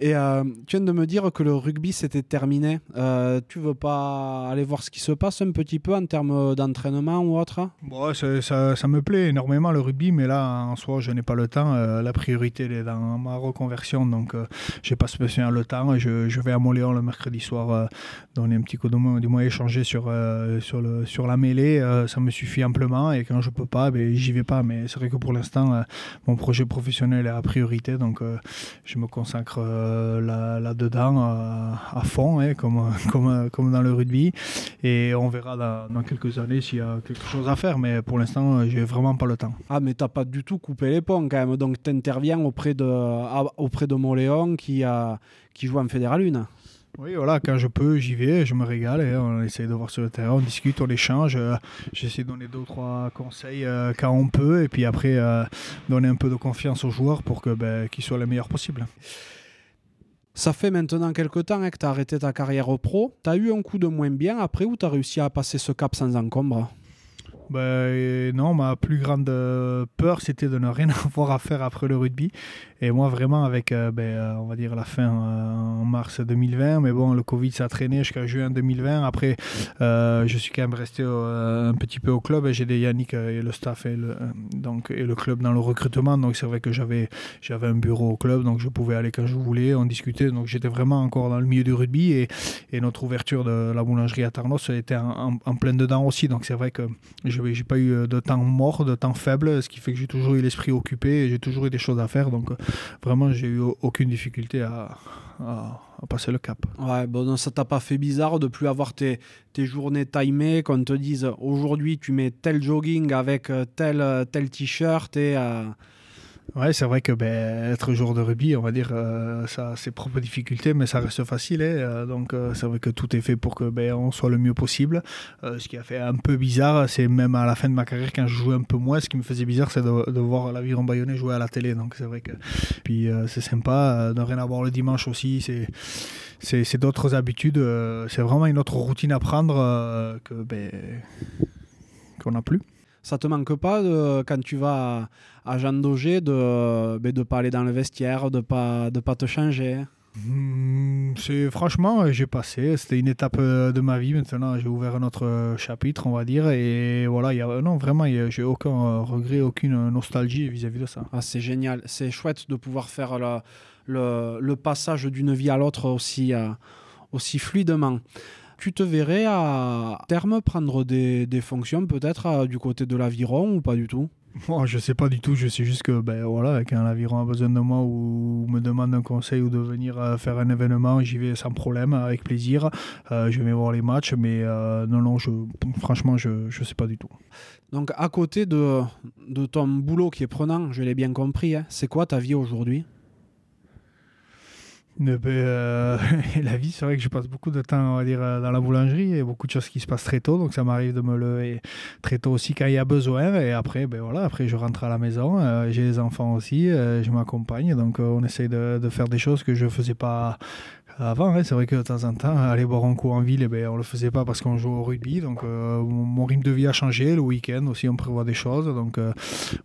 Et euh, tu viens de me dire que le rugby s'était terminé. Euh, tu veux pas aller voir ce qui se passe un petit peu en termes d'entraînement ou autre? Bon, ça, ça, me plaît énormément le rugby, mais là, en soi, je n'ai pas le temps. Euh, la priorité est dans ma reconversion, donc euh, j'ai pas spécialement le temps. Je, je vais à Moléon le mercredi soir donner un petit coup de main, du moins échanger sur, sur, le, sur la mêlée. ça me suffit amplement et quand je peux pas, ben, j'y vais pas. Mais c'est vrai que pour l'instant, mon projet professionnel est à priorité, donc euh, je me consacre euh, là-dedans à fond, hein, comme, dans le rugby. Et on verra dans, quelques années s'il y a quelque chose à faire, mais pour l'instant, j'ai vraiment pas le temps. Ah, mais t'as pas du tout coupé les ponts quand même, donc tu interviens auprès de, auprès de Montléon qui, a, qui joue en Fédéral 1. Oui, voilà, quand je peux, j'y vais, je me régale et on essaie de voir sur le terrain, on discute, on échange. Euh, j'essaie de donner deux ou trois conseils euh, quand on peut et puis après euh, donner un peu de confiance aux joueurs pour que, ben, qu'ils soient les meilleurs possibles. Ça fait maintenant quelques temps hein, que tu as arrêté ta carrière au pro. Tu as eu un coup de moins bien après ou tu as réussi à passer ce cap sans encombre? Ben, non, ma plus grande peur, c'était de ne rien avoir à faire après le rugby. Et moi, vraiment, avec, euh, ben, euh, on va dire, la fin euh, en mars 2020, mais bon, le Covid, a traîné jusqu'à juin 2020. Après, je suis quand même resté un petit peu au club. J'ai des Yannick et le staff et le, donc, et le club dans le recrutement. Donc, c'est vrai que j'avais, j'avais un bureau au club, donc je pouvais aller quand je voulais, on discutait. Donc, j'étais vraiment encore dans le milieu du rugby. Et, et notre ouverture de la boulangerie à Tarnos était en, en, plein dedans aussi. Donc, c'est vrai que je n'ai pas eu de temps mort, de temps faible, ce qui fait que j'ai toujours eu l'esprit occupé et j'ai toujours eu des choses à faire. Donc, vraiment, j'ai eu aucune difficulté à, passer le cap. Ouais, bon, ça t'a pas fait bizarre de plus avoir tes, tes journées timées, qu'on te dise aujourd'hui tu mets tel jogging avec euh, tel, tel t-shirt et. Euh, Ouais, c'est vrai que ben, être joueur de rugby, on va dire, euh, ça a ses propres difficultés, mais ça reste facile. Hein, euh, donc, euh, c'est vrai que tout est fait pour que ben, on soit le mieux possible. ce qui a fait un peu bizarre, c'est même à la fin de ma carrière, quand je jouais un peu moins, ce qui me faisait bizarre, c'est de, de, voir l'aviron bayonnais jouer à la télé. Donc, c'est vrai que. Puis, c'est sympa de rien avoir le dimanche aussi. C'est c'est d'autres habitudes. c'est vraiment une autre routine à prendre que ben, qu'on n'a plus. Ça te manque pas de, quand tu vas à, Jean Daugé de ne ben, pas aller dans le vestiaire, de pas de pas te changer? Hmm, c'est franchement, j'ai passé. C'était une étape euh, de ma vie. Maintenant, j'ai ouvert un autre euh, chapitre, on va dire. Et voilà, y a, non, vraiment, j'ai aucun euh, regret, aucune nostalgie vis-à-vis de ça. Ah, c'est génial. C'est chouette de pouvoir faire le, le, le passage d'une vie à l'autre aussi, aussi fluidement tu te verrais à terme prendre des, des fonctions peut-être du côté de l'aviron ou pas du tout? Moi, je sais pas du tout. Je sais juste que ben voilà, quand l'aviron a besoin de moi ou me demande un conseil ou de venir euh, faire un événement, j'y vais sans problème, avec plaisir. Euh, je vais voir les matchs, mais euh, non, non, je, franchement, je ne sais pas du tout. Donc, à côté de, de ton boulot qui est prenant, je l'ai bien compris, hein, c'est quoi ta vie aujourd'hui? Euh, la vie, c'est vrai que je passe beaucoup de temps on va dire, euh, dans la boulangerie et beaucoup de choses qui se passent très tôt. Donc ça m'arrive de me lever très tôt aussi quand il y a besoin. Et après, ben voilà, après je rentre à la maison. Euh, j'ai les enfants aussi, je m'accompagne. Donc on essaye de, de, faire des choses que je ne faisais pas Avant, ouais, c'est vrai que de temps en temps, aller boire un coup en ville, eh ben, on le faisait pas parce qu'on joue au rugby. Donc, euh, mon, rythme de vie a changé. Le week-end aussi, on prévoit des choses. Donc, euh,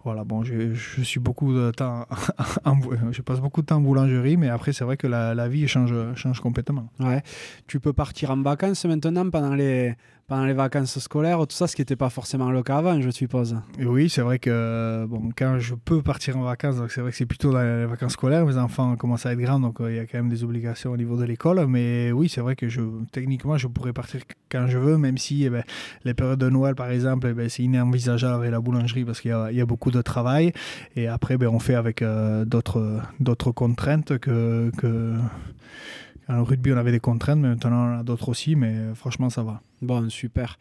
voilà, bon, je, suis beaucoup de temps, en, je passe beaucoup de temps en boulangerie, mais après, c'est vrai que la, la vie change, change complètement. Ouais. Tu peux partir en vacances maintenant pendant les, pendant les vacances scolaires, tout ça, ce qui n'était pas forcément le cas avant, je suppose. Et oui, c'est vrai que bon, quand je peux partir en vacances, c'est vrai que c'est plutôt dans les vacances scolaires. Mes enfants commencent à être grands, donc euh, il y a quand même des obligations au niveau de l'école. Mais oui, c'est vrai que je, techniquement, je pourrais partir quand je veux, même si eh ben, les périodes de Noël, par exemple, eh ben, c'est inenvisageable avec la boulangerie parce qu'il y, a beaucoup de travail. Et après, ben, on fait avec euh, d'autres contraintes que. que le rugby, on avait des contraintes, mais maintenant on en a d'autres aussi, mais franchement, ça va. Bon, super.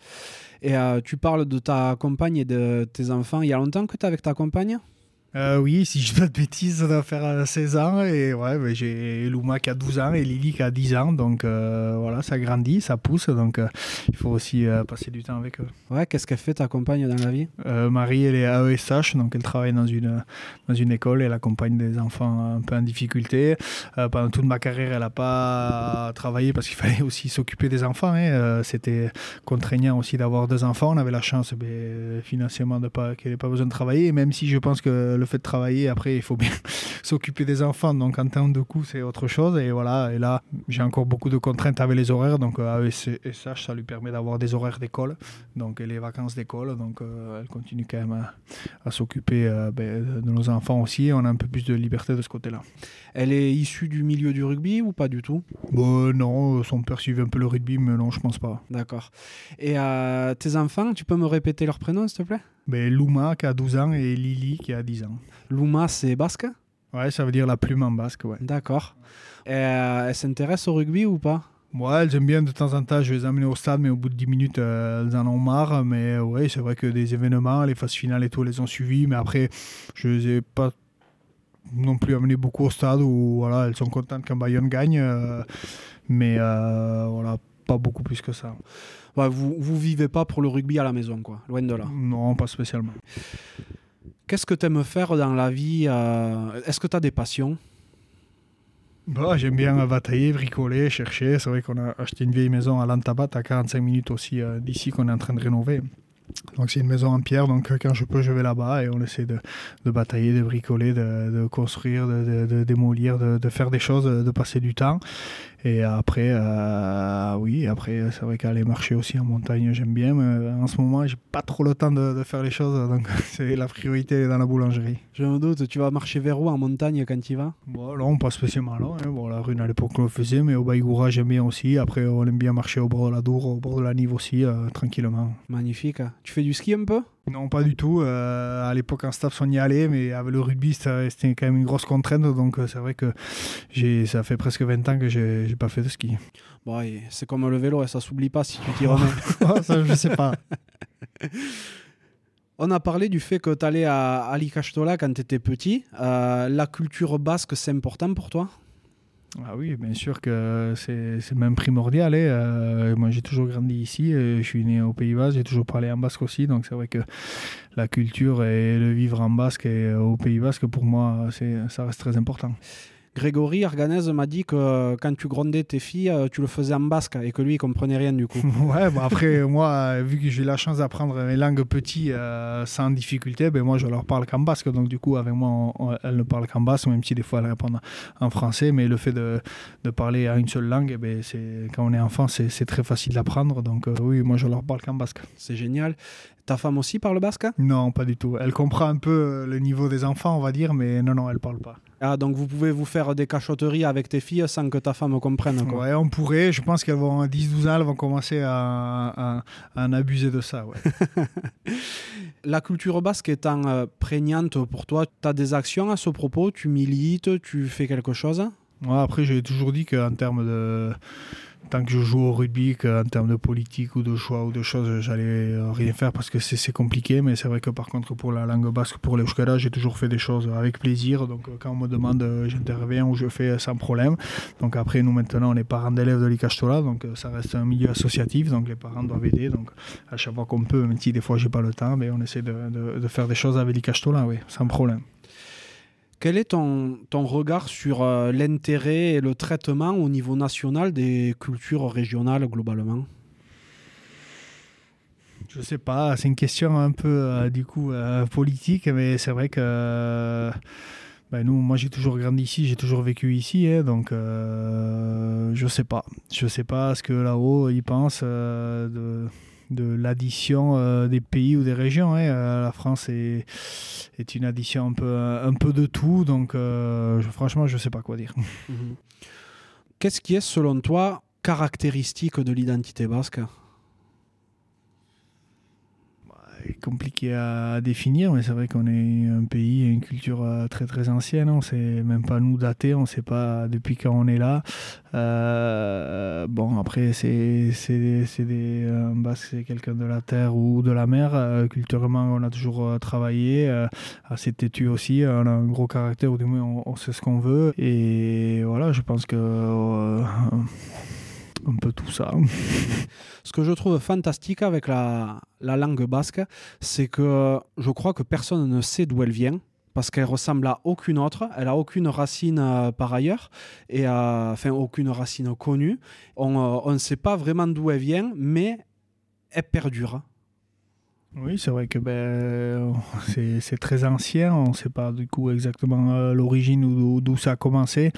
Et euh, tu parles de ta compagne et de tes enfants. Il y a longtemps que tu es avec ta compagne? Euh, oui, si je ne dis pas de bêtises, ça doit faire 16 ans. Et ouais, ben, j'ai Luma qui a 12 ans et Lily qui a 10 ans. Donc euh, voilà, ça grandit, ça pousse. Donc euh, il faut aussi euh, passer du temps avec eux. Ouais, qu'est-ce qu'elle fait ta compagne dans la vie? Euh, Marie, elle est AESH, donc elle travaille dans une, dans une école. Elle accompagne des enfants un peu en difficulté. Euh, pendant toute ma carrière, elle n'a pas travaillé parce qu'il fallait aussi s'occuper des enfants. Hein. Euh, C'était contraignant aussi d'avoir deux enfants. On avait la chance ben, financièrement qu'elle n'ait pas besoin de travailler. Et même si je pense que le fait de travailler, après, il faut bien s'occuper des enfants. Donc, en termes de coûts, c'est autre chose. Et voilà, et là, j'ai encore beaucoup de contraintes avec les horaires. Donc, AESH, ça lui permet d'avoir des horaires d'école, donc les vacances d'école. Donc, euh, elle continue quand même à, à s'occuper euh, ben, de nos enfants aussi. On a un peu plus de liberté de ce côté-là. Elle est issue du milieu du rugby ou pas du tout? Bon, Non, son père suivait un peu le rugby, mais non, je pense pas. D'accord. Et euh, tes enfants, tu peux me répéter leur prénom, s'il te plaît? Ben, Luma qui a 12 ans et Lily qui a 10 ans. Luma, c'est basque? Ouais, ça veut dire la plume en basque, ouais. D'accord. Euh, elle s'intéresse au rugby ou pas? Ouais, elles aiment bien de temps en temps, je les amener au stade, mais au bout de 10 minutes, euh, elles en ont marre. Mais ouais, c'est vrai que des événements, les phases finales et tout, elles les ont suivis. Mais après, je les ai pas non plus amené beaucoup au stade où voilà, elles sont contentes quand Bayonne gagne. Euh, mais euh, voilà, pas beaucoup plus que ça. Ouais, vous, vous vivez pas pour le rugby à la maison, quoi, loin de là. Non, pas spécialement. Qu'est-ce que tu aimes faire dans la vie euh... Est-ce que tu as des passions? Bah, J'aime bien batailler, bricoler, chercher. C'est vrai qu'on a acheté une vieille maison à Lantabat, à 45 minutes aussi euh, d'ici, qu'on est en train de rénover. Donc c'est une maison en pierre, donc quand je peux, je vais là-bas et on essaie de, batailler, de bricoler, de, construire, de démolir, de, faire des choses, de passer du temps. Et après, euh, oui, après, c'est vrai qu'aller marcher aussi en montagne, j'aime bien. Mais en ce moment, j'ai pas trop le temps de, de faire les choses. Donc, c'est la priorité dans la boulangerie. Je me doute, tu vas marcher vers où en montagne quand tu y vas? Bon, là, on passe spécialement là. Hein. Bon, la rune à l'époque, on le faisait, mais au Baïgoura, j'aime bien aussi. Après, on aime bien marcher au bord de la Dour, au bord de la Nive aussi, euh, tranquillement. Magnifique. Tu fais du ski un peu? Non, pas du tout. Euh, à l'époque, en staff, on y allait, mais avec le rugby, c'était quand même une grosse contrainte. Donc, c'est vrai que ça fait presque 20 ans que j'ai n'ai pas fait de ski. Bon, c'est comme le vélo, ça s'oublie pas si tu t'y remets. oh, ça, je sais pas. On a parlé du fait que tu allais à Ali Castola quand tu étais petit. Euh, la culture basque, c'est important pour toi? Ah oui, bien sûr que c'est même primordial. Hein. Euh, moi, j'ai toujours grandi ici. Je suis né au Pays Bas. J'ai toujours parlé en basque aussi. Donc, c'est vrai que la culture et le vivre en basque et au Pays Basque, pour moi, ça reste très important. Grégory Arganez m'a dit que quand tu grondais tes filles, tu le faisais en basque et que lui, il comprenait rien du coup. ouais, bon après, moi, vu que j'ai eu la chance d'apprendre mes langues petits euh, sans difficulté, ben moi, je leur parle qu'en basque. Donc, du coup, avec moi, on, on, elles ne parlent qu'en basque, même si des fois, elles répondent en français. Mais le fait de, de parler à une seule langue, eh ben, quand on est enfant, c'est très facile d'apprendre. Donc, euh, oui, moi, je leur parle qu'en basque. C'est génial. Ta femme aussi parle basque Non, pas du tout. Elle comprend un peu le niveau des enfants, on va dire, mais non, non, elle parle pas. Ah, donc vous pouvez vous faire des cachotteries avec tes filles sans que ta femme comprenne quoi. Ouais, on pourrait. Je pense qu'elles vont à 10-12 ans, elles vont commencer à, à, à en abuser de ça. Ouais. La culture basque étant euh, prégnante pour toi, tu as des actions à ce propos? Tu milites? Tu fais quelque chose? Ouais, Après, j'ai toujours dit qu'en termes de tant que je joue au rugby, qu'en termes de politique ou de choix ou de choses, j'allais rien faire parce que c'est compliqué. Mais c'est vrai que par contre, pour la langue basque, pour l'euskara, j'ai toujours fait des choses avec plaisir. Donc quand on me demande, j'interviens ou je fais sans problème. Donc après, nous maintenant, on est parents d'élèves de l'Icastola, donc ça reste un milieu associatif. Donc les parents doivent aider. Donc à chaque fois qu'on peut, même si des fois j'ai pas le temps, mais on essaie de, de, faire des choses avec l'Icastola, oui, sans problème. Quel est ton, ton regard sur euh, l'intérêt et le traitement au niveau national des cultures régionales globalement? Je sais pas, c'est une question un peu euh, du coup euh, politique, mais c'est vrai que ben, nous, moi j'ai toujours grandi ici, j'ai toujours vécu ici, hein, donc je sais pas. Je sais pas ce que là-haut ils pensent de de l'addition euh, des pays ou des régions. Hein. Euh, la France est, est, une addition un peu, un peu de tout, donc euh, franchement, je ne sais pas quoi dire. Mhm. Qu'est-ce qui est, selon toi, caractéristique de l'identité basque? Compliqué à définir, mais c'est vrai qu'on est un pays et une culture euh, très très ancienne. On sait même pas nous dater, on sait pas depuis quand on est là. Euh, bon, après, c'est des, euh, c'est quelqu'un de la terre ou de la mer. culturellement, on a toujours travaillé, assez têtu aussi. On a un gros caractère, ou du moins, on sait ce qu'on veut. Et voilà, je pense que un peu tout ça. Ce que je trouve fantastique avec la, la langue basque, c'est que je crois que personne ne sait d'où elle vient parce qu'elle ressemble à aucune autre, elle a aucune racine euh, par ailleurs, et euh, enfin aucune racine connue. On euh, ne sait pas vraiment d'où elle vient, mais elle perdure. Oui, c'est vrai que ben, c'est très ancien. On ne sait pas du coup exactement euh, l'origine ou d'où ça a commencé.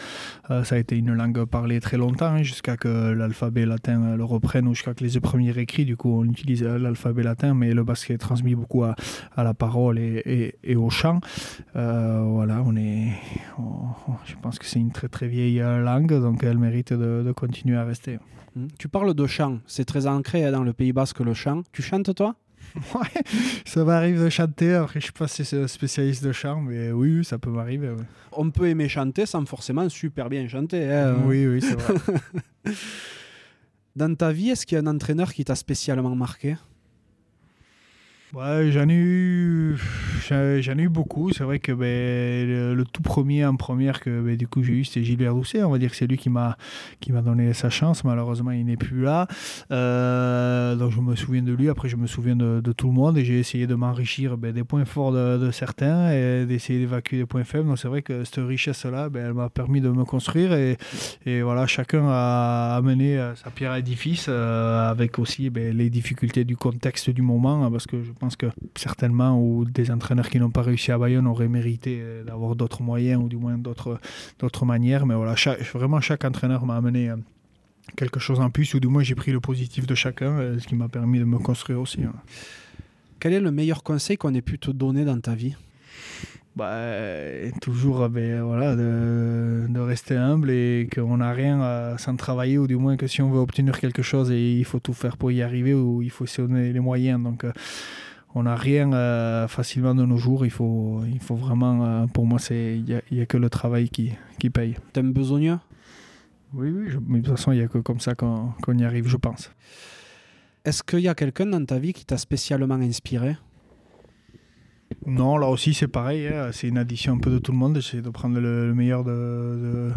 Euh, ça a été une langue parlée très longtemps, hein, jusqu'à que l'alphabet latin euh, le reprenne ou jusqu'à que les premiers écrits, du coup, on utilise l'alphabet latin, mais le basque est transmis beaucoup à, la parole et, au chant. voilà, on est, je pense que c'est une très très vieille langue, donc elle mérite de, continuer à rester. Mmh. Tu parles de chant, c'est très ancré hein, dans le Pays basque le chant. Tu chantes toi? Ouais, ça m'arrive de chanter. Après, je suis pas spécialiste de chant, mais oui, ça peut m'arriver. On peut aimer chanter sans forcément super bien chanter. Hein. Oui, oui, c'est vrai. Dans ta vie, est-ce qu'il y a un entraîneur qui t'a spécialement marqué? Ouais, j'en ai eu, j'en ai eu beaucoup. C'est vrai que ben, le, tout premier en première que ben, du coup j'ai eu, c'était Gilbert Rousset. On va dire que c'est lui qui m'a qui m'a donné sa chance. Malheureusement, il n'est plus là. Euh, donc je me souviens de lui. Après, je me souviens de, tout le monde et j'ai essayé de m'enrichir ben, des points forts de, certains et d'essayer d'évacuer des points faibles. Donc c'est vrai que cette richesse-là, ben, elle m'a permis de me construire et, et, voilà, chacun a amené euh, sa pierre à l'édifice euh, avec aussi ben, les difficultés du contexte du moment parce que je pense que certainement ou des entraîneurs qui n'ont pas réussi à Bayonne auraient mérité euh, d'avoir d'autres moyens ou du moins d'autres, d'autres manières. Mais voilà, vraiment chaque entraîneur m'a amené euh, quelque chose en plus ou du moins j'ai pris le positif de chacun, euh, ce qui m'a permis de me construire aussi. Hein. Quel est le meilleur conseil qu'on ait pu te donner dans ta vie? Bah, toujours ben, voilà, de, de, rester humble et qu'on n'a rien sans travailler, ou du moins que si on veut obtenir quelque chose, et il faut tout faire pour y arriver, ou il faut se donner les moyens. Donc, on n'a rien euh, facilement de nos jours. Il faut, il faut vraiment, euh, pour moi, il n'y a, que le travail qui, qui paye. T'aimes besogneux? Oui, oui, mais de toute façon, il n'y a que comme ça qu'on y arrive, je pense. Est-ce qu'il y a quelqu'un dans ta vie qui t'a spécialement inspiré? Non, là aussi, c'est pareil. Hein. C'est une addition un peu de tout le monde. J'essaie de prendre le, meilleur de,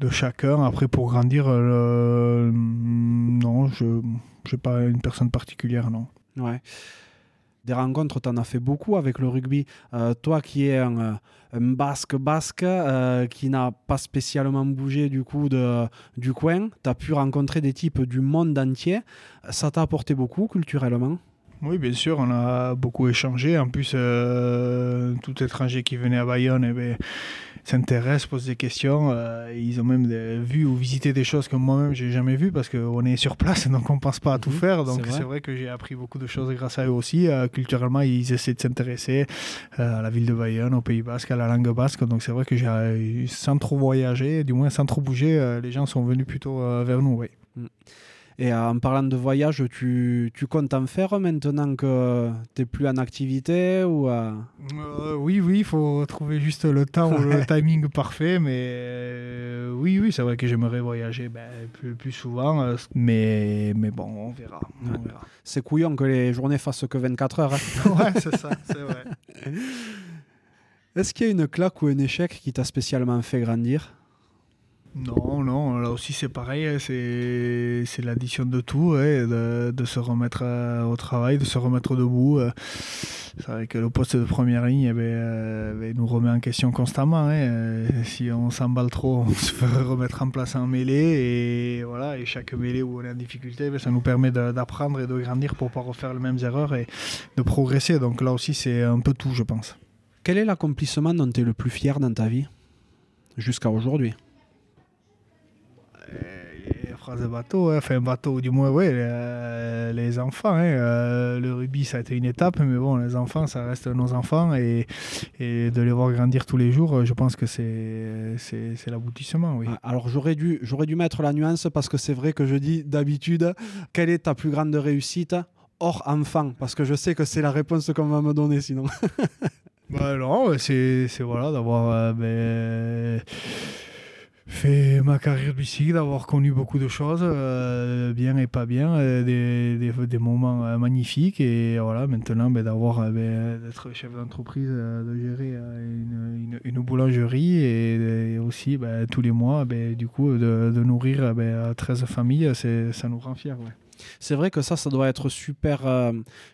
de, chacun. Après, pour grandir, euh, non, je n'ai pas une personne particulière, non. Ouais des rencontres, tu en as fait beaucoup avec le rugby. Euh, toi qui es un, euh, basque basque, euh, qui n'a pas spécialement bougé du coup de, du coin, tu as pu rencontrer des types du monde entier. Ça t'a apporté beaucoup culturellement? Oui, bien sûr, on a beaucoup échangé. En plus, tout étranger qui venait à Bayonne, eh ben, s'intéressent, posent des questions. Euh, ils ont même vu ou visité des choses que moi-même j'ai jamais vues parce qu'on est sur place, donc on pense pas à tout mhm, faire. Donc c'est vrai. que j'ai appris beaucoup de choses grâce à eux aussi. Euh, culturellement, ils essaient de s'intéresser euh, à la ville de Bayonne, au Pays Basque, à la langue basque. Donc c'est vrai que j'ai, sans trop voyager, du moins sans trop bouger, les gens sont venus plutôt vers nous. Oui. Mm. Et euh, en parlant de voyage, tu, tu comptes en faire maintenant que tu n'es plus en activité ou euh? Euh, Oui, oui, il faut trouver juste le temps ou le timing parfait. Mais oui, oui, c'est vrai que j'aimerais voyager ben, plus, plus, souvent. mais, mais bon, on verra. verra. C'est couillon que les journées fassent que 24 heures. Hein. ouais, c'est ça, c'est vrai. Est-ce qu'il y a une claque ou un échec qui t'a spécialement fait grandir? Non, non, là aussi c'est pareil, hein, c'est l'addition de tout, de, se remettre euh, au travail, de se remettre debout. Euh. c'est vrai que le poste de première ligne eh ben, euh, ben, nous remet en question constamment. Hein. Si on s'emballe trop, on se fait remettre en place en mêlée. Et, voilà, et chaque mêlée où on est en difficulté, ben, ça nous permet d'apprendre et de grandir pour ne pas refaire les mêmes erreurs et de progresser. Donc là aussi, c'est un peu tout, je pense. Quel est l'accomplissement dont tu es le plus fier dans ta vie jusqu'à aujourd'hui? Phrase de bateau, hein. enfin bateau, du moins, ouais, les, enfants. Hein. Euh, le rugby, ça a été une étape, mais bon, les enfants, ça reste nos enfants et, et de les voir grandir tous les jours, je pense que c'est, c'est, l'aboutissement, oui. Ah, alors j'aurais dû, j'aurais dû mettre la nuance parce que c'est vrai que je dis d'habitude, quelle est ta plus grande réussite hors enfant? Parce que je sais que c'est la réponse qu'on va me donner sinon. bah non, c'est, c'est voilà, d'avoir. Euh, ben, fait ma carrière bicycle, d'avoir connu beaucoup de choses, euh, bien et pas bien, euh, des, des, moments euh, magnifiques. Et voilà, maintenant, ben, d'avoir ben, d'être chef d'entreprise, de gérer une, une, boulangerie et, aussi ben, tous les mois, du coup, de, de nourrir 13 familles, ça nous rend fiers. Ouais. C'est vrai que ça, ça doit être super,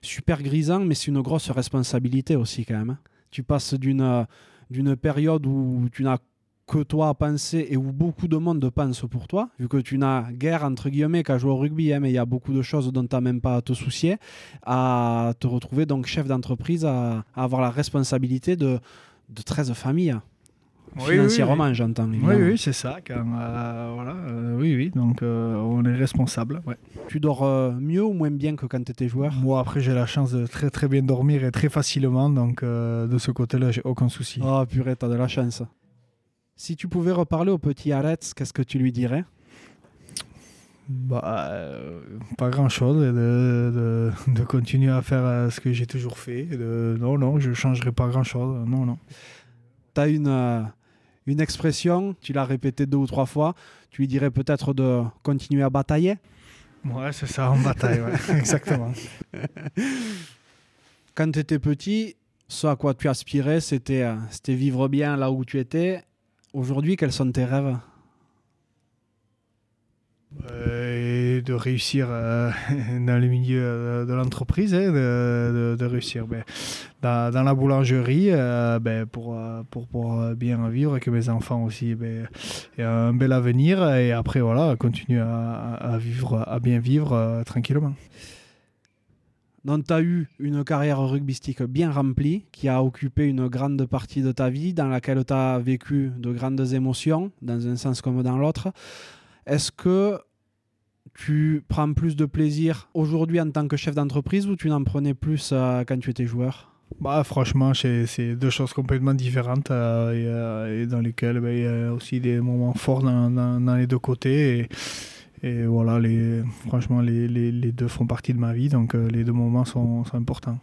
super grisant, mais c'est une grosse responsabilité aussi quand même. Hein. Tu passes d'une d'une période où tu n'as que toi penser et où beaucoup de monde pense pour toi, vu que tu n'as guère entre guillemets qu'à jouer au rugby, hein, mais il y a beaucoup de choses dont tu n'as même pas à te soucier, à te retrouver donc chef d'entreprise, à, avoir la responsabilité de, de 13 familles. financièrement, j'entends. Oui, oui, c'est ça. Euh, voilà, euh, oui, oui. Donc, euh, on est responsable. Tu dors mieux ou moins bien que quand tu étais joueur? Moi, après, j'ai la chance de très, très bien dormir et très facilement. Donc, de ce côté-là, j'ai aucun souci. Oh, purée, t'as de la chance. Si tu pouvais reparler au petit Arets, qu'est-ce que tu lui dirais? Bah, euh, pas grand chose, de, de, continuer à faire euh, ce que j'ai toujours fait. De, non, non, je ne changerai pas grand chose. Non, non. Tu as une, euh, une expression, tu l'as répété deux ou trois fois. Tu lui dirais peut-être de continuer à batailler? Ouais, c'est ça, en bataille, exactement. Quand tu étais petit, ce à quoi tu aspirais, c'était vivre bien là où tu étais Aujourd'hui, quels sont tes rêves? Euh, de réussir euh, dans le milieu euh, de l'entreprise, hein, de, réussir ben, dans, la boulangerie ben, pour, pour, pour, bien vivre, et que mes enfants aussi aient un bel avenir et après voilà, continuer à vivre, à bien vivre tranquillement. Donc tu as eu une carrière rugbystique bien remplie, qui a occupé une grande partie de ta vie, dans laquelle tu as vécu de grandes émotions, dans un sens comme dans l'autre. Est-ce que tu prends plus de plaisir aujourd'hui en tant que chef d'entreprise ou tu n'en prenais plus euh, quand tu étais joueur? Bah, franchement, c'est deux choses complètement différentes euh, euh, et, dans lesquelles bah, il y a aussi des moments forts dans, les deux côtés. Et voilà, les, franchement, les, les, les, deux font partie de ma vie, donc euh, les deux moments sont, sont importants.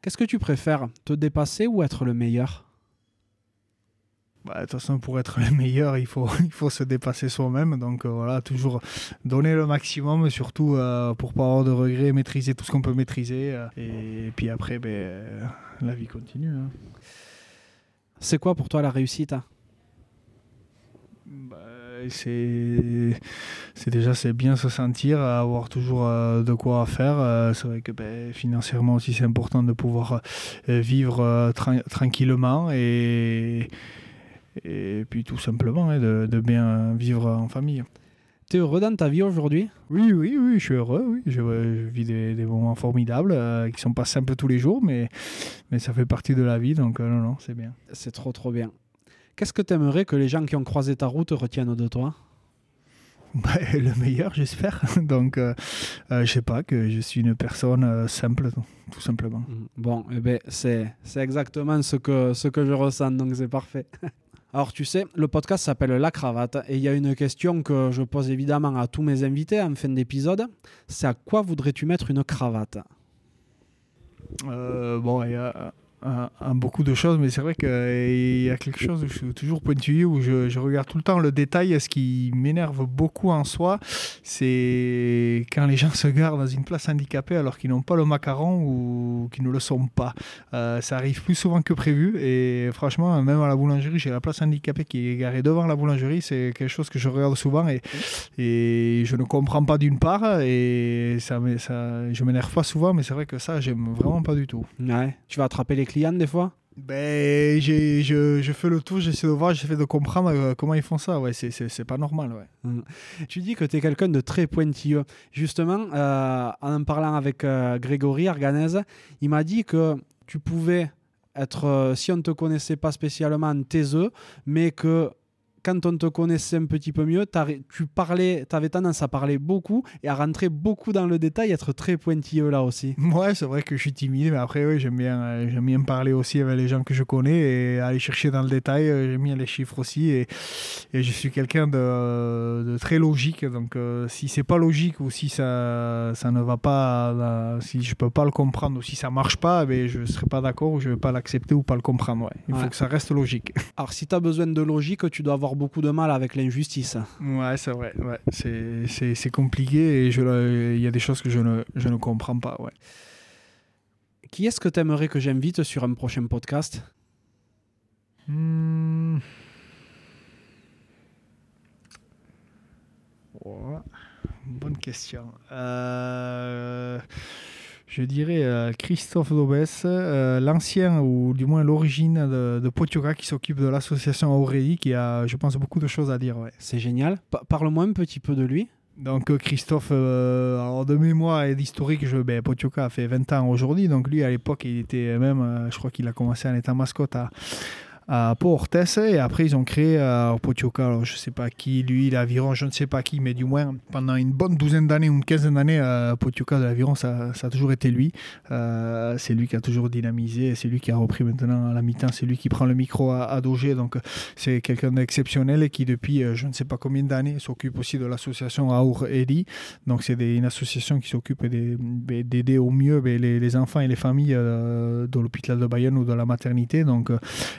Qu'est-ce que tu préfères, te dépasser ou être le meilleur? Bah, de toute façon, pour être le meilleur, il faut, il faut se dépasser soi-même. Donc euh, voilà, toujours donner le maximum, surtout euh, pour pas avoir de regrets, maîtriser tout ce qu'on peut maîtriser. et, puis après, ben, la vie continue. Hein. C'est quoi pour toi la réussite bah, c'est c'est déjà c'est bien se sentir avoir toujours euh, de quoi faire euh, c'est vrai que ben, financièrement aussi c'est important de pouvoir euh, vivre tranquillement et et puis tout simplement hein, de, de, bien vivre en famille tu es heureux dans ta vie aujourd'hui? Oui, oui, oui, je suis heureux. Oui. Je, vis des, des, moments formidables qui sont pas simples tous les jours, mais, mais ça fait partie de la vie, donc non, non, c'est bien. C'est trop, trop bien. Qu'est-ce que tu aimerais que les gens qui ont croisé ta route retiennent de toi? Bah, le meilleur, j'espère. Donc, euh, euh, je sais pas, que je suis une personne euh, simple, tout simplement. Mm. Bon, eh ben, c'est, exactement ce que, ce que je ressens, donc c'est parfait. Alors, tu sais, le podcast s'appelle La Cravate et il y a une question que je pose évidemment à tous mes invités en fin d'épisode. C'est à quoi voudrais-tu mettre une cravate? Bon, il à, beaucoup de choses, mais c'est vrai qu'il y a quelque chose où je suis toujours pointillé, où je, regarde tout le temps le détail. Ce qui m'énerve beaucoup en soi, c'est quand les gens se garent dans une place handicapée alors qu'ils n'ont pas le macaron ou qu'ils ne le sont pas. Euh, ça arrive plus souvent que prévu, et franchement, même à la boulangerie, j'ai la place handicapée qui est garée devant la boulangerie. C'est quelque chose que je regarde souvent et, et je ne comprends pas d'une part, et ça, ça je m'énerve pas souvent, mais c'est vrai que ça, j'aime vraiment pas du tout. Ouais. Tu vas attraper les clients des fois ben, je, je, fais le tour, j'essaie de voir, j'essaie de comprendre euh, comment ils font ça. Ouais, c'est pas normal. Ouais. Mmh. Tu dis que tu es quelqu'un de très pointilleux. Justement, euh, en parlant avec euh, Grégory Arganez, il m'a dit que tu pouvais être, si on ne te connaissait pas spécialement, taiseux, mais que quand on te connaissait un petit peu mieux, tu parlais, avais tendance à parler beaucoup et à rentrer beaucoup dans le détail, être très pointilleux là aussi. Ouais, c'est vrai que je suis timide, mais après, oui, j'aime bien, euh, j'aime bien parler aussi avec les gens que je connais et aller chercher dans le détail. Euh, j'aime bien les chiffres aussi et, et je suis quelqu'un de, de, très logique. Donc, euh, si c'est pas logique ou si ça, ça ne va pas, si je peux pas le comprendre ou si ça marche pas, ben, je serai pas d'accord ou je vais pas l'accepter ou pas le comprendre. Ouais. Il faut que ça reste logique. Alors, si tu as besoin de logique, tu dois avoir beaucoup de mal avec l'injustice. Ouais, c'est vrai. Ouais. C'est compliqué et il y a des choses que je ne, je ne comprends pas. Ouais. Qui est-ce que tu aimerais que j'invite sur un prochain podcast? Hmm. Bonne question. Euh je dirais euh, Christophe Dobès, euh, l'ancien ou du moins l'origine de, de Potioka qui s'occupe de l'association Aurélie, qui a, je pense, beaucoup de choses à dire. Ouais. C'est génial. Parle-moi un petit peu de lui. Donc euh, Christophe, alors de mémoire et d'historique, je, ben, Potioka a fait 20 ans aujourd'hui, donc lui à l'époque il était même, je crois qu'il a commencé en étant mascotte à, à Port et après ils ont créé euh, Potioka, je sais pas qui, lui, l'aviron, je ne sais pas qui, mais du moins pendant une bonne douzaine d'années une quinzaine d'années, euh, Potioka de l'aviron, ça, ça, a toujours été lui. Euh, c'est lui qui a toujours dynamisé, c'est lui qui a repris maintenant à la mi-temps, c'est lui qui prend le micro à, à donc c'est quelqu'un d'exceptionnel et qui depuis je ne sais pas combien d'années s'occupe aussi de l'association Aour Eli. Donc c'est une association qui s'occupe d'aider au mieux ben, les, les, enfants et les familles de l'hôpital de Bayonne ou de la maternité. Donc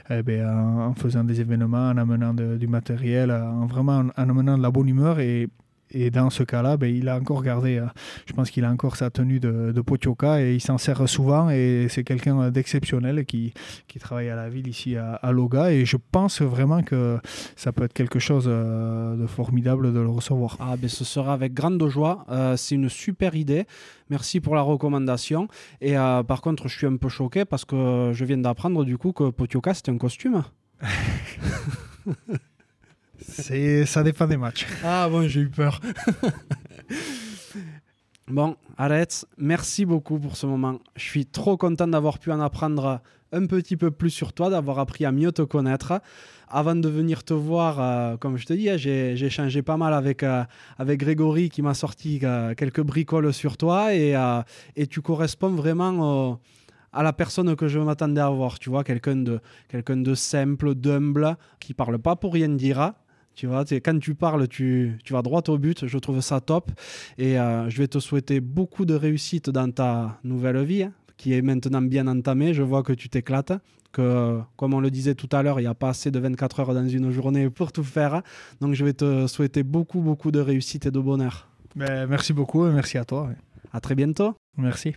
eh en, faisant des événements, en amenant du matériel, en vraiment en, amenant de la bonne humeur. Et, et dans ce cas-là, ben, il a encore gardé, euh, je pense qu'il a encore sa tenue de, de Potioka et il s'en sert souvent. Et c'est quelqu'un d'exceptionnel qui, qui travaille à la ville ici à, à, Loga. Et je pense vraiment que ça peut être quelque chose euh, de formidable de le recevoir. Ah, ben, ce sera avec grande joie. Euh, c'est une super idée. Merci pour la recommandation. Et par contre, je suis un peu choqué parce que je viens d'apprendre du coup que Potioka, c'est un costume. C'est, ça dépend des matchs. Ah bon, j'ai eu peur. bon, Alex, merci beaucoup pour ce moment. Je suis trop content d'avoir pu en apprendre un petit peu plus sur toi, d'avoir appris à mieux te connaître. Avant de venir te voir, euh, comme je te dis, hein, j'ai, j'ai échangé pas mal avec, euh, avec Grégory qui m'a sorti euh, quelques bricoles sur toi et, et tu corresponds vraiment à la personne que je m'attendais à voir. Tu vois, quelqu'un de, quelqu'un de simple, d'humble, qui parle pas pour rien dire, tu vois, quand tu parles, tu, tu, vas droit au but. Je trouve ça top. Et euh, je vais te souhaiter beaucoup de réussite dans ta nouvelle vie, hein, qui est maintenant bien entamée. Je vois que tu t'éclates. Que, comme on le disait tout à l'heure, il n'y a pas assez de 24 heures dans une journée pour tout faire. Donc, je vais te souhaiter beaucoup, beaucoup de réussite et de bonheur. Ben, merci beaucoup et merci à toi. À très bientôt. Merci.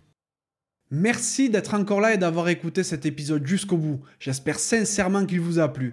Merci d'être encore là et d'avoir écouté cet épisode jusqu'au bout. J'espère sincèrement qu'il vous a plu.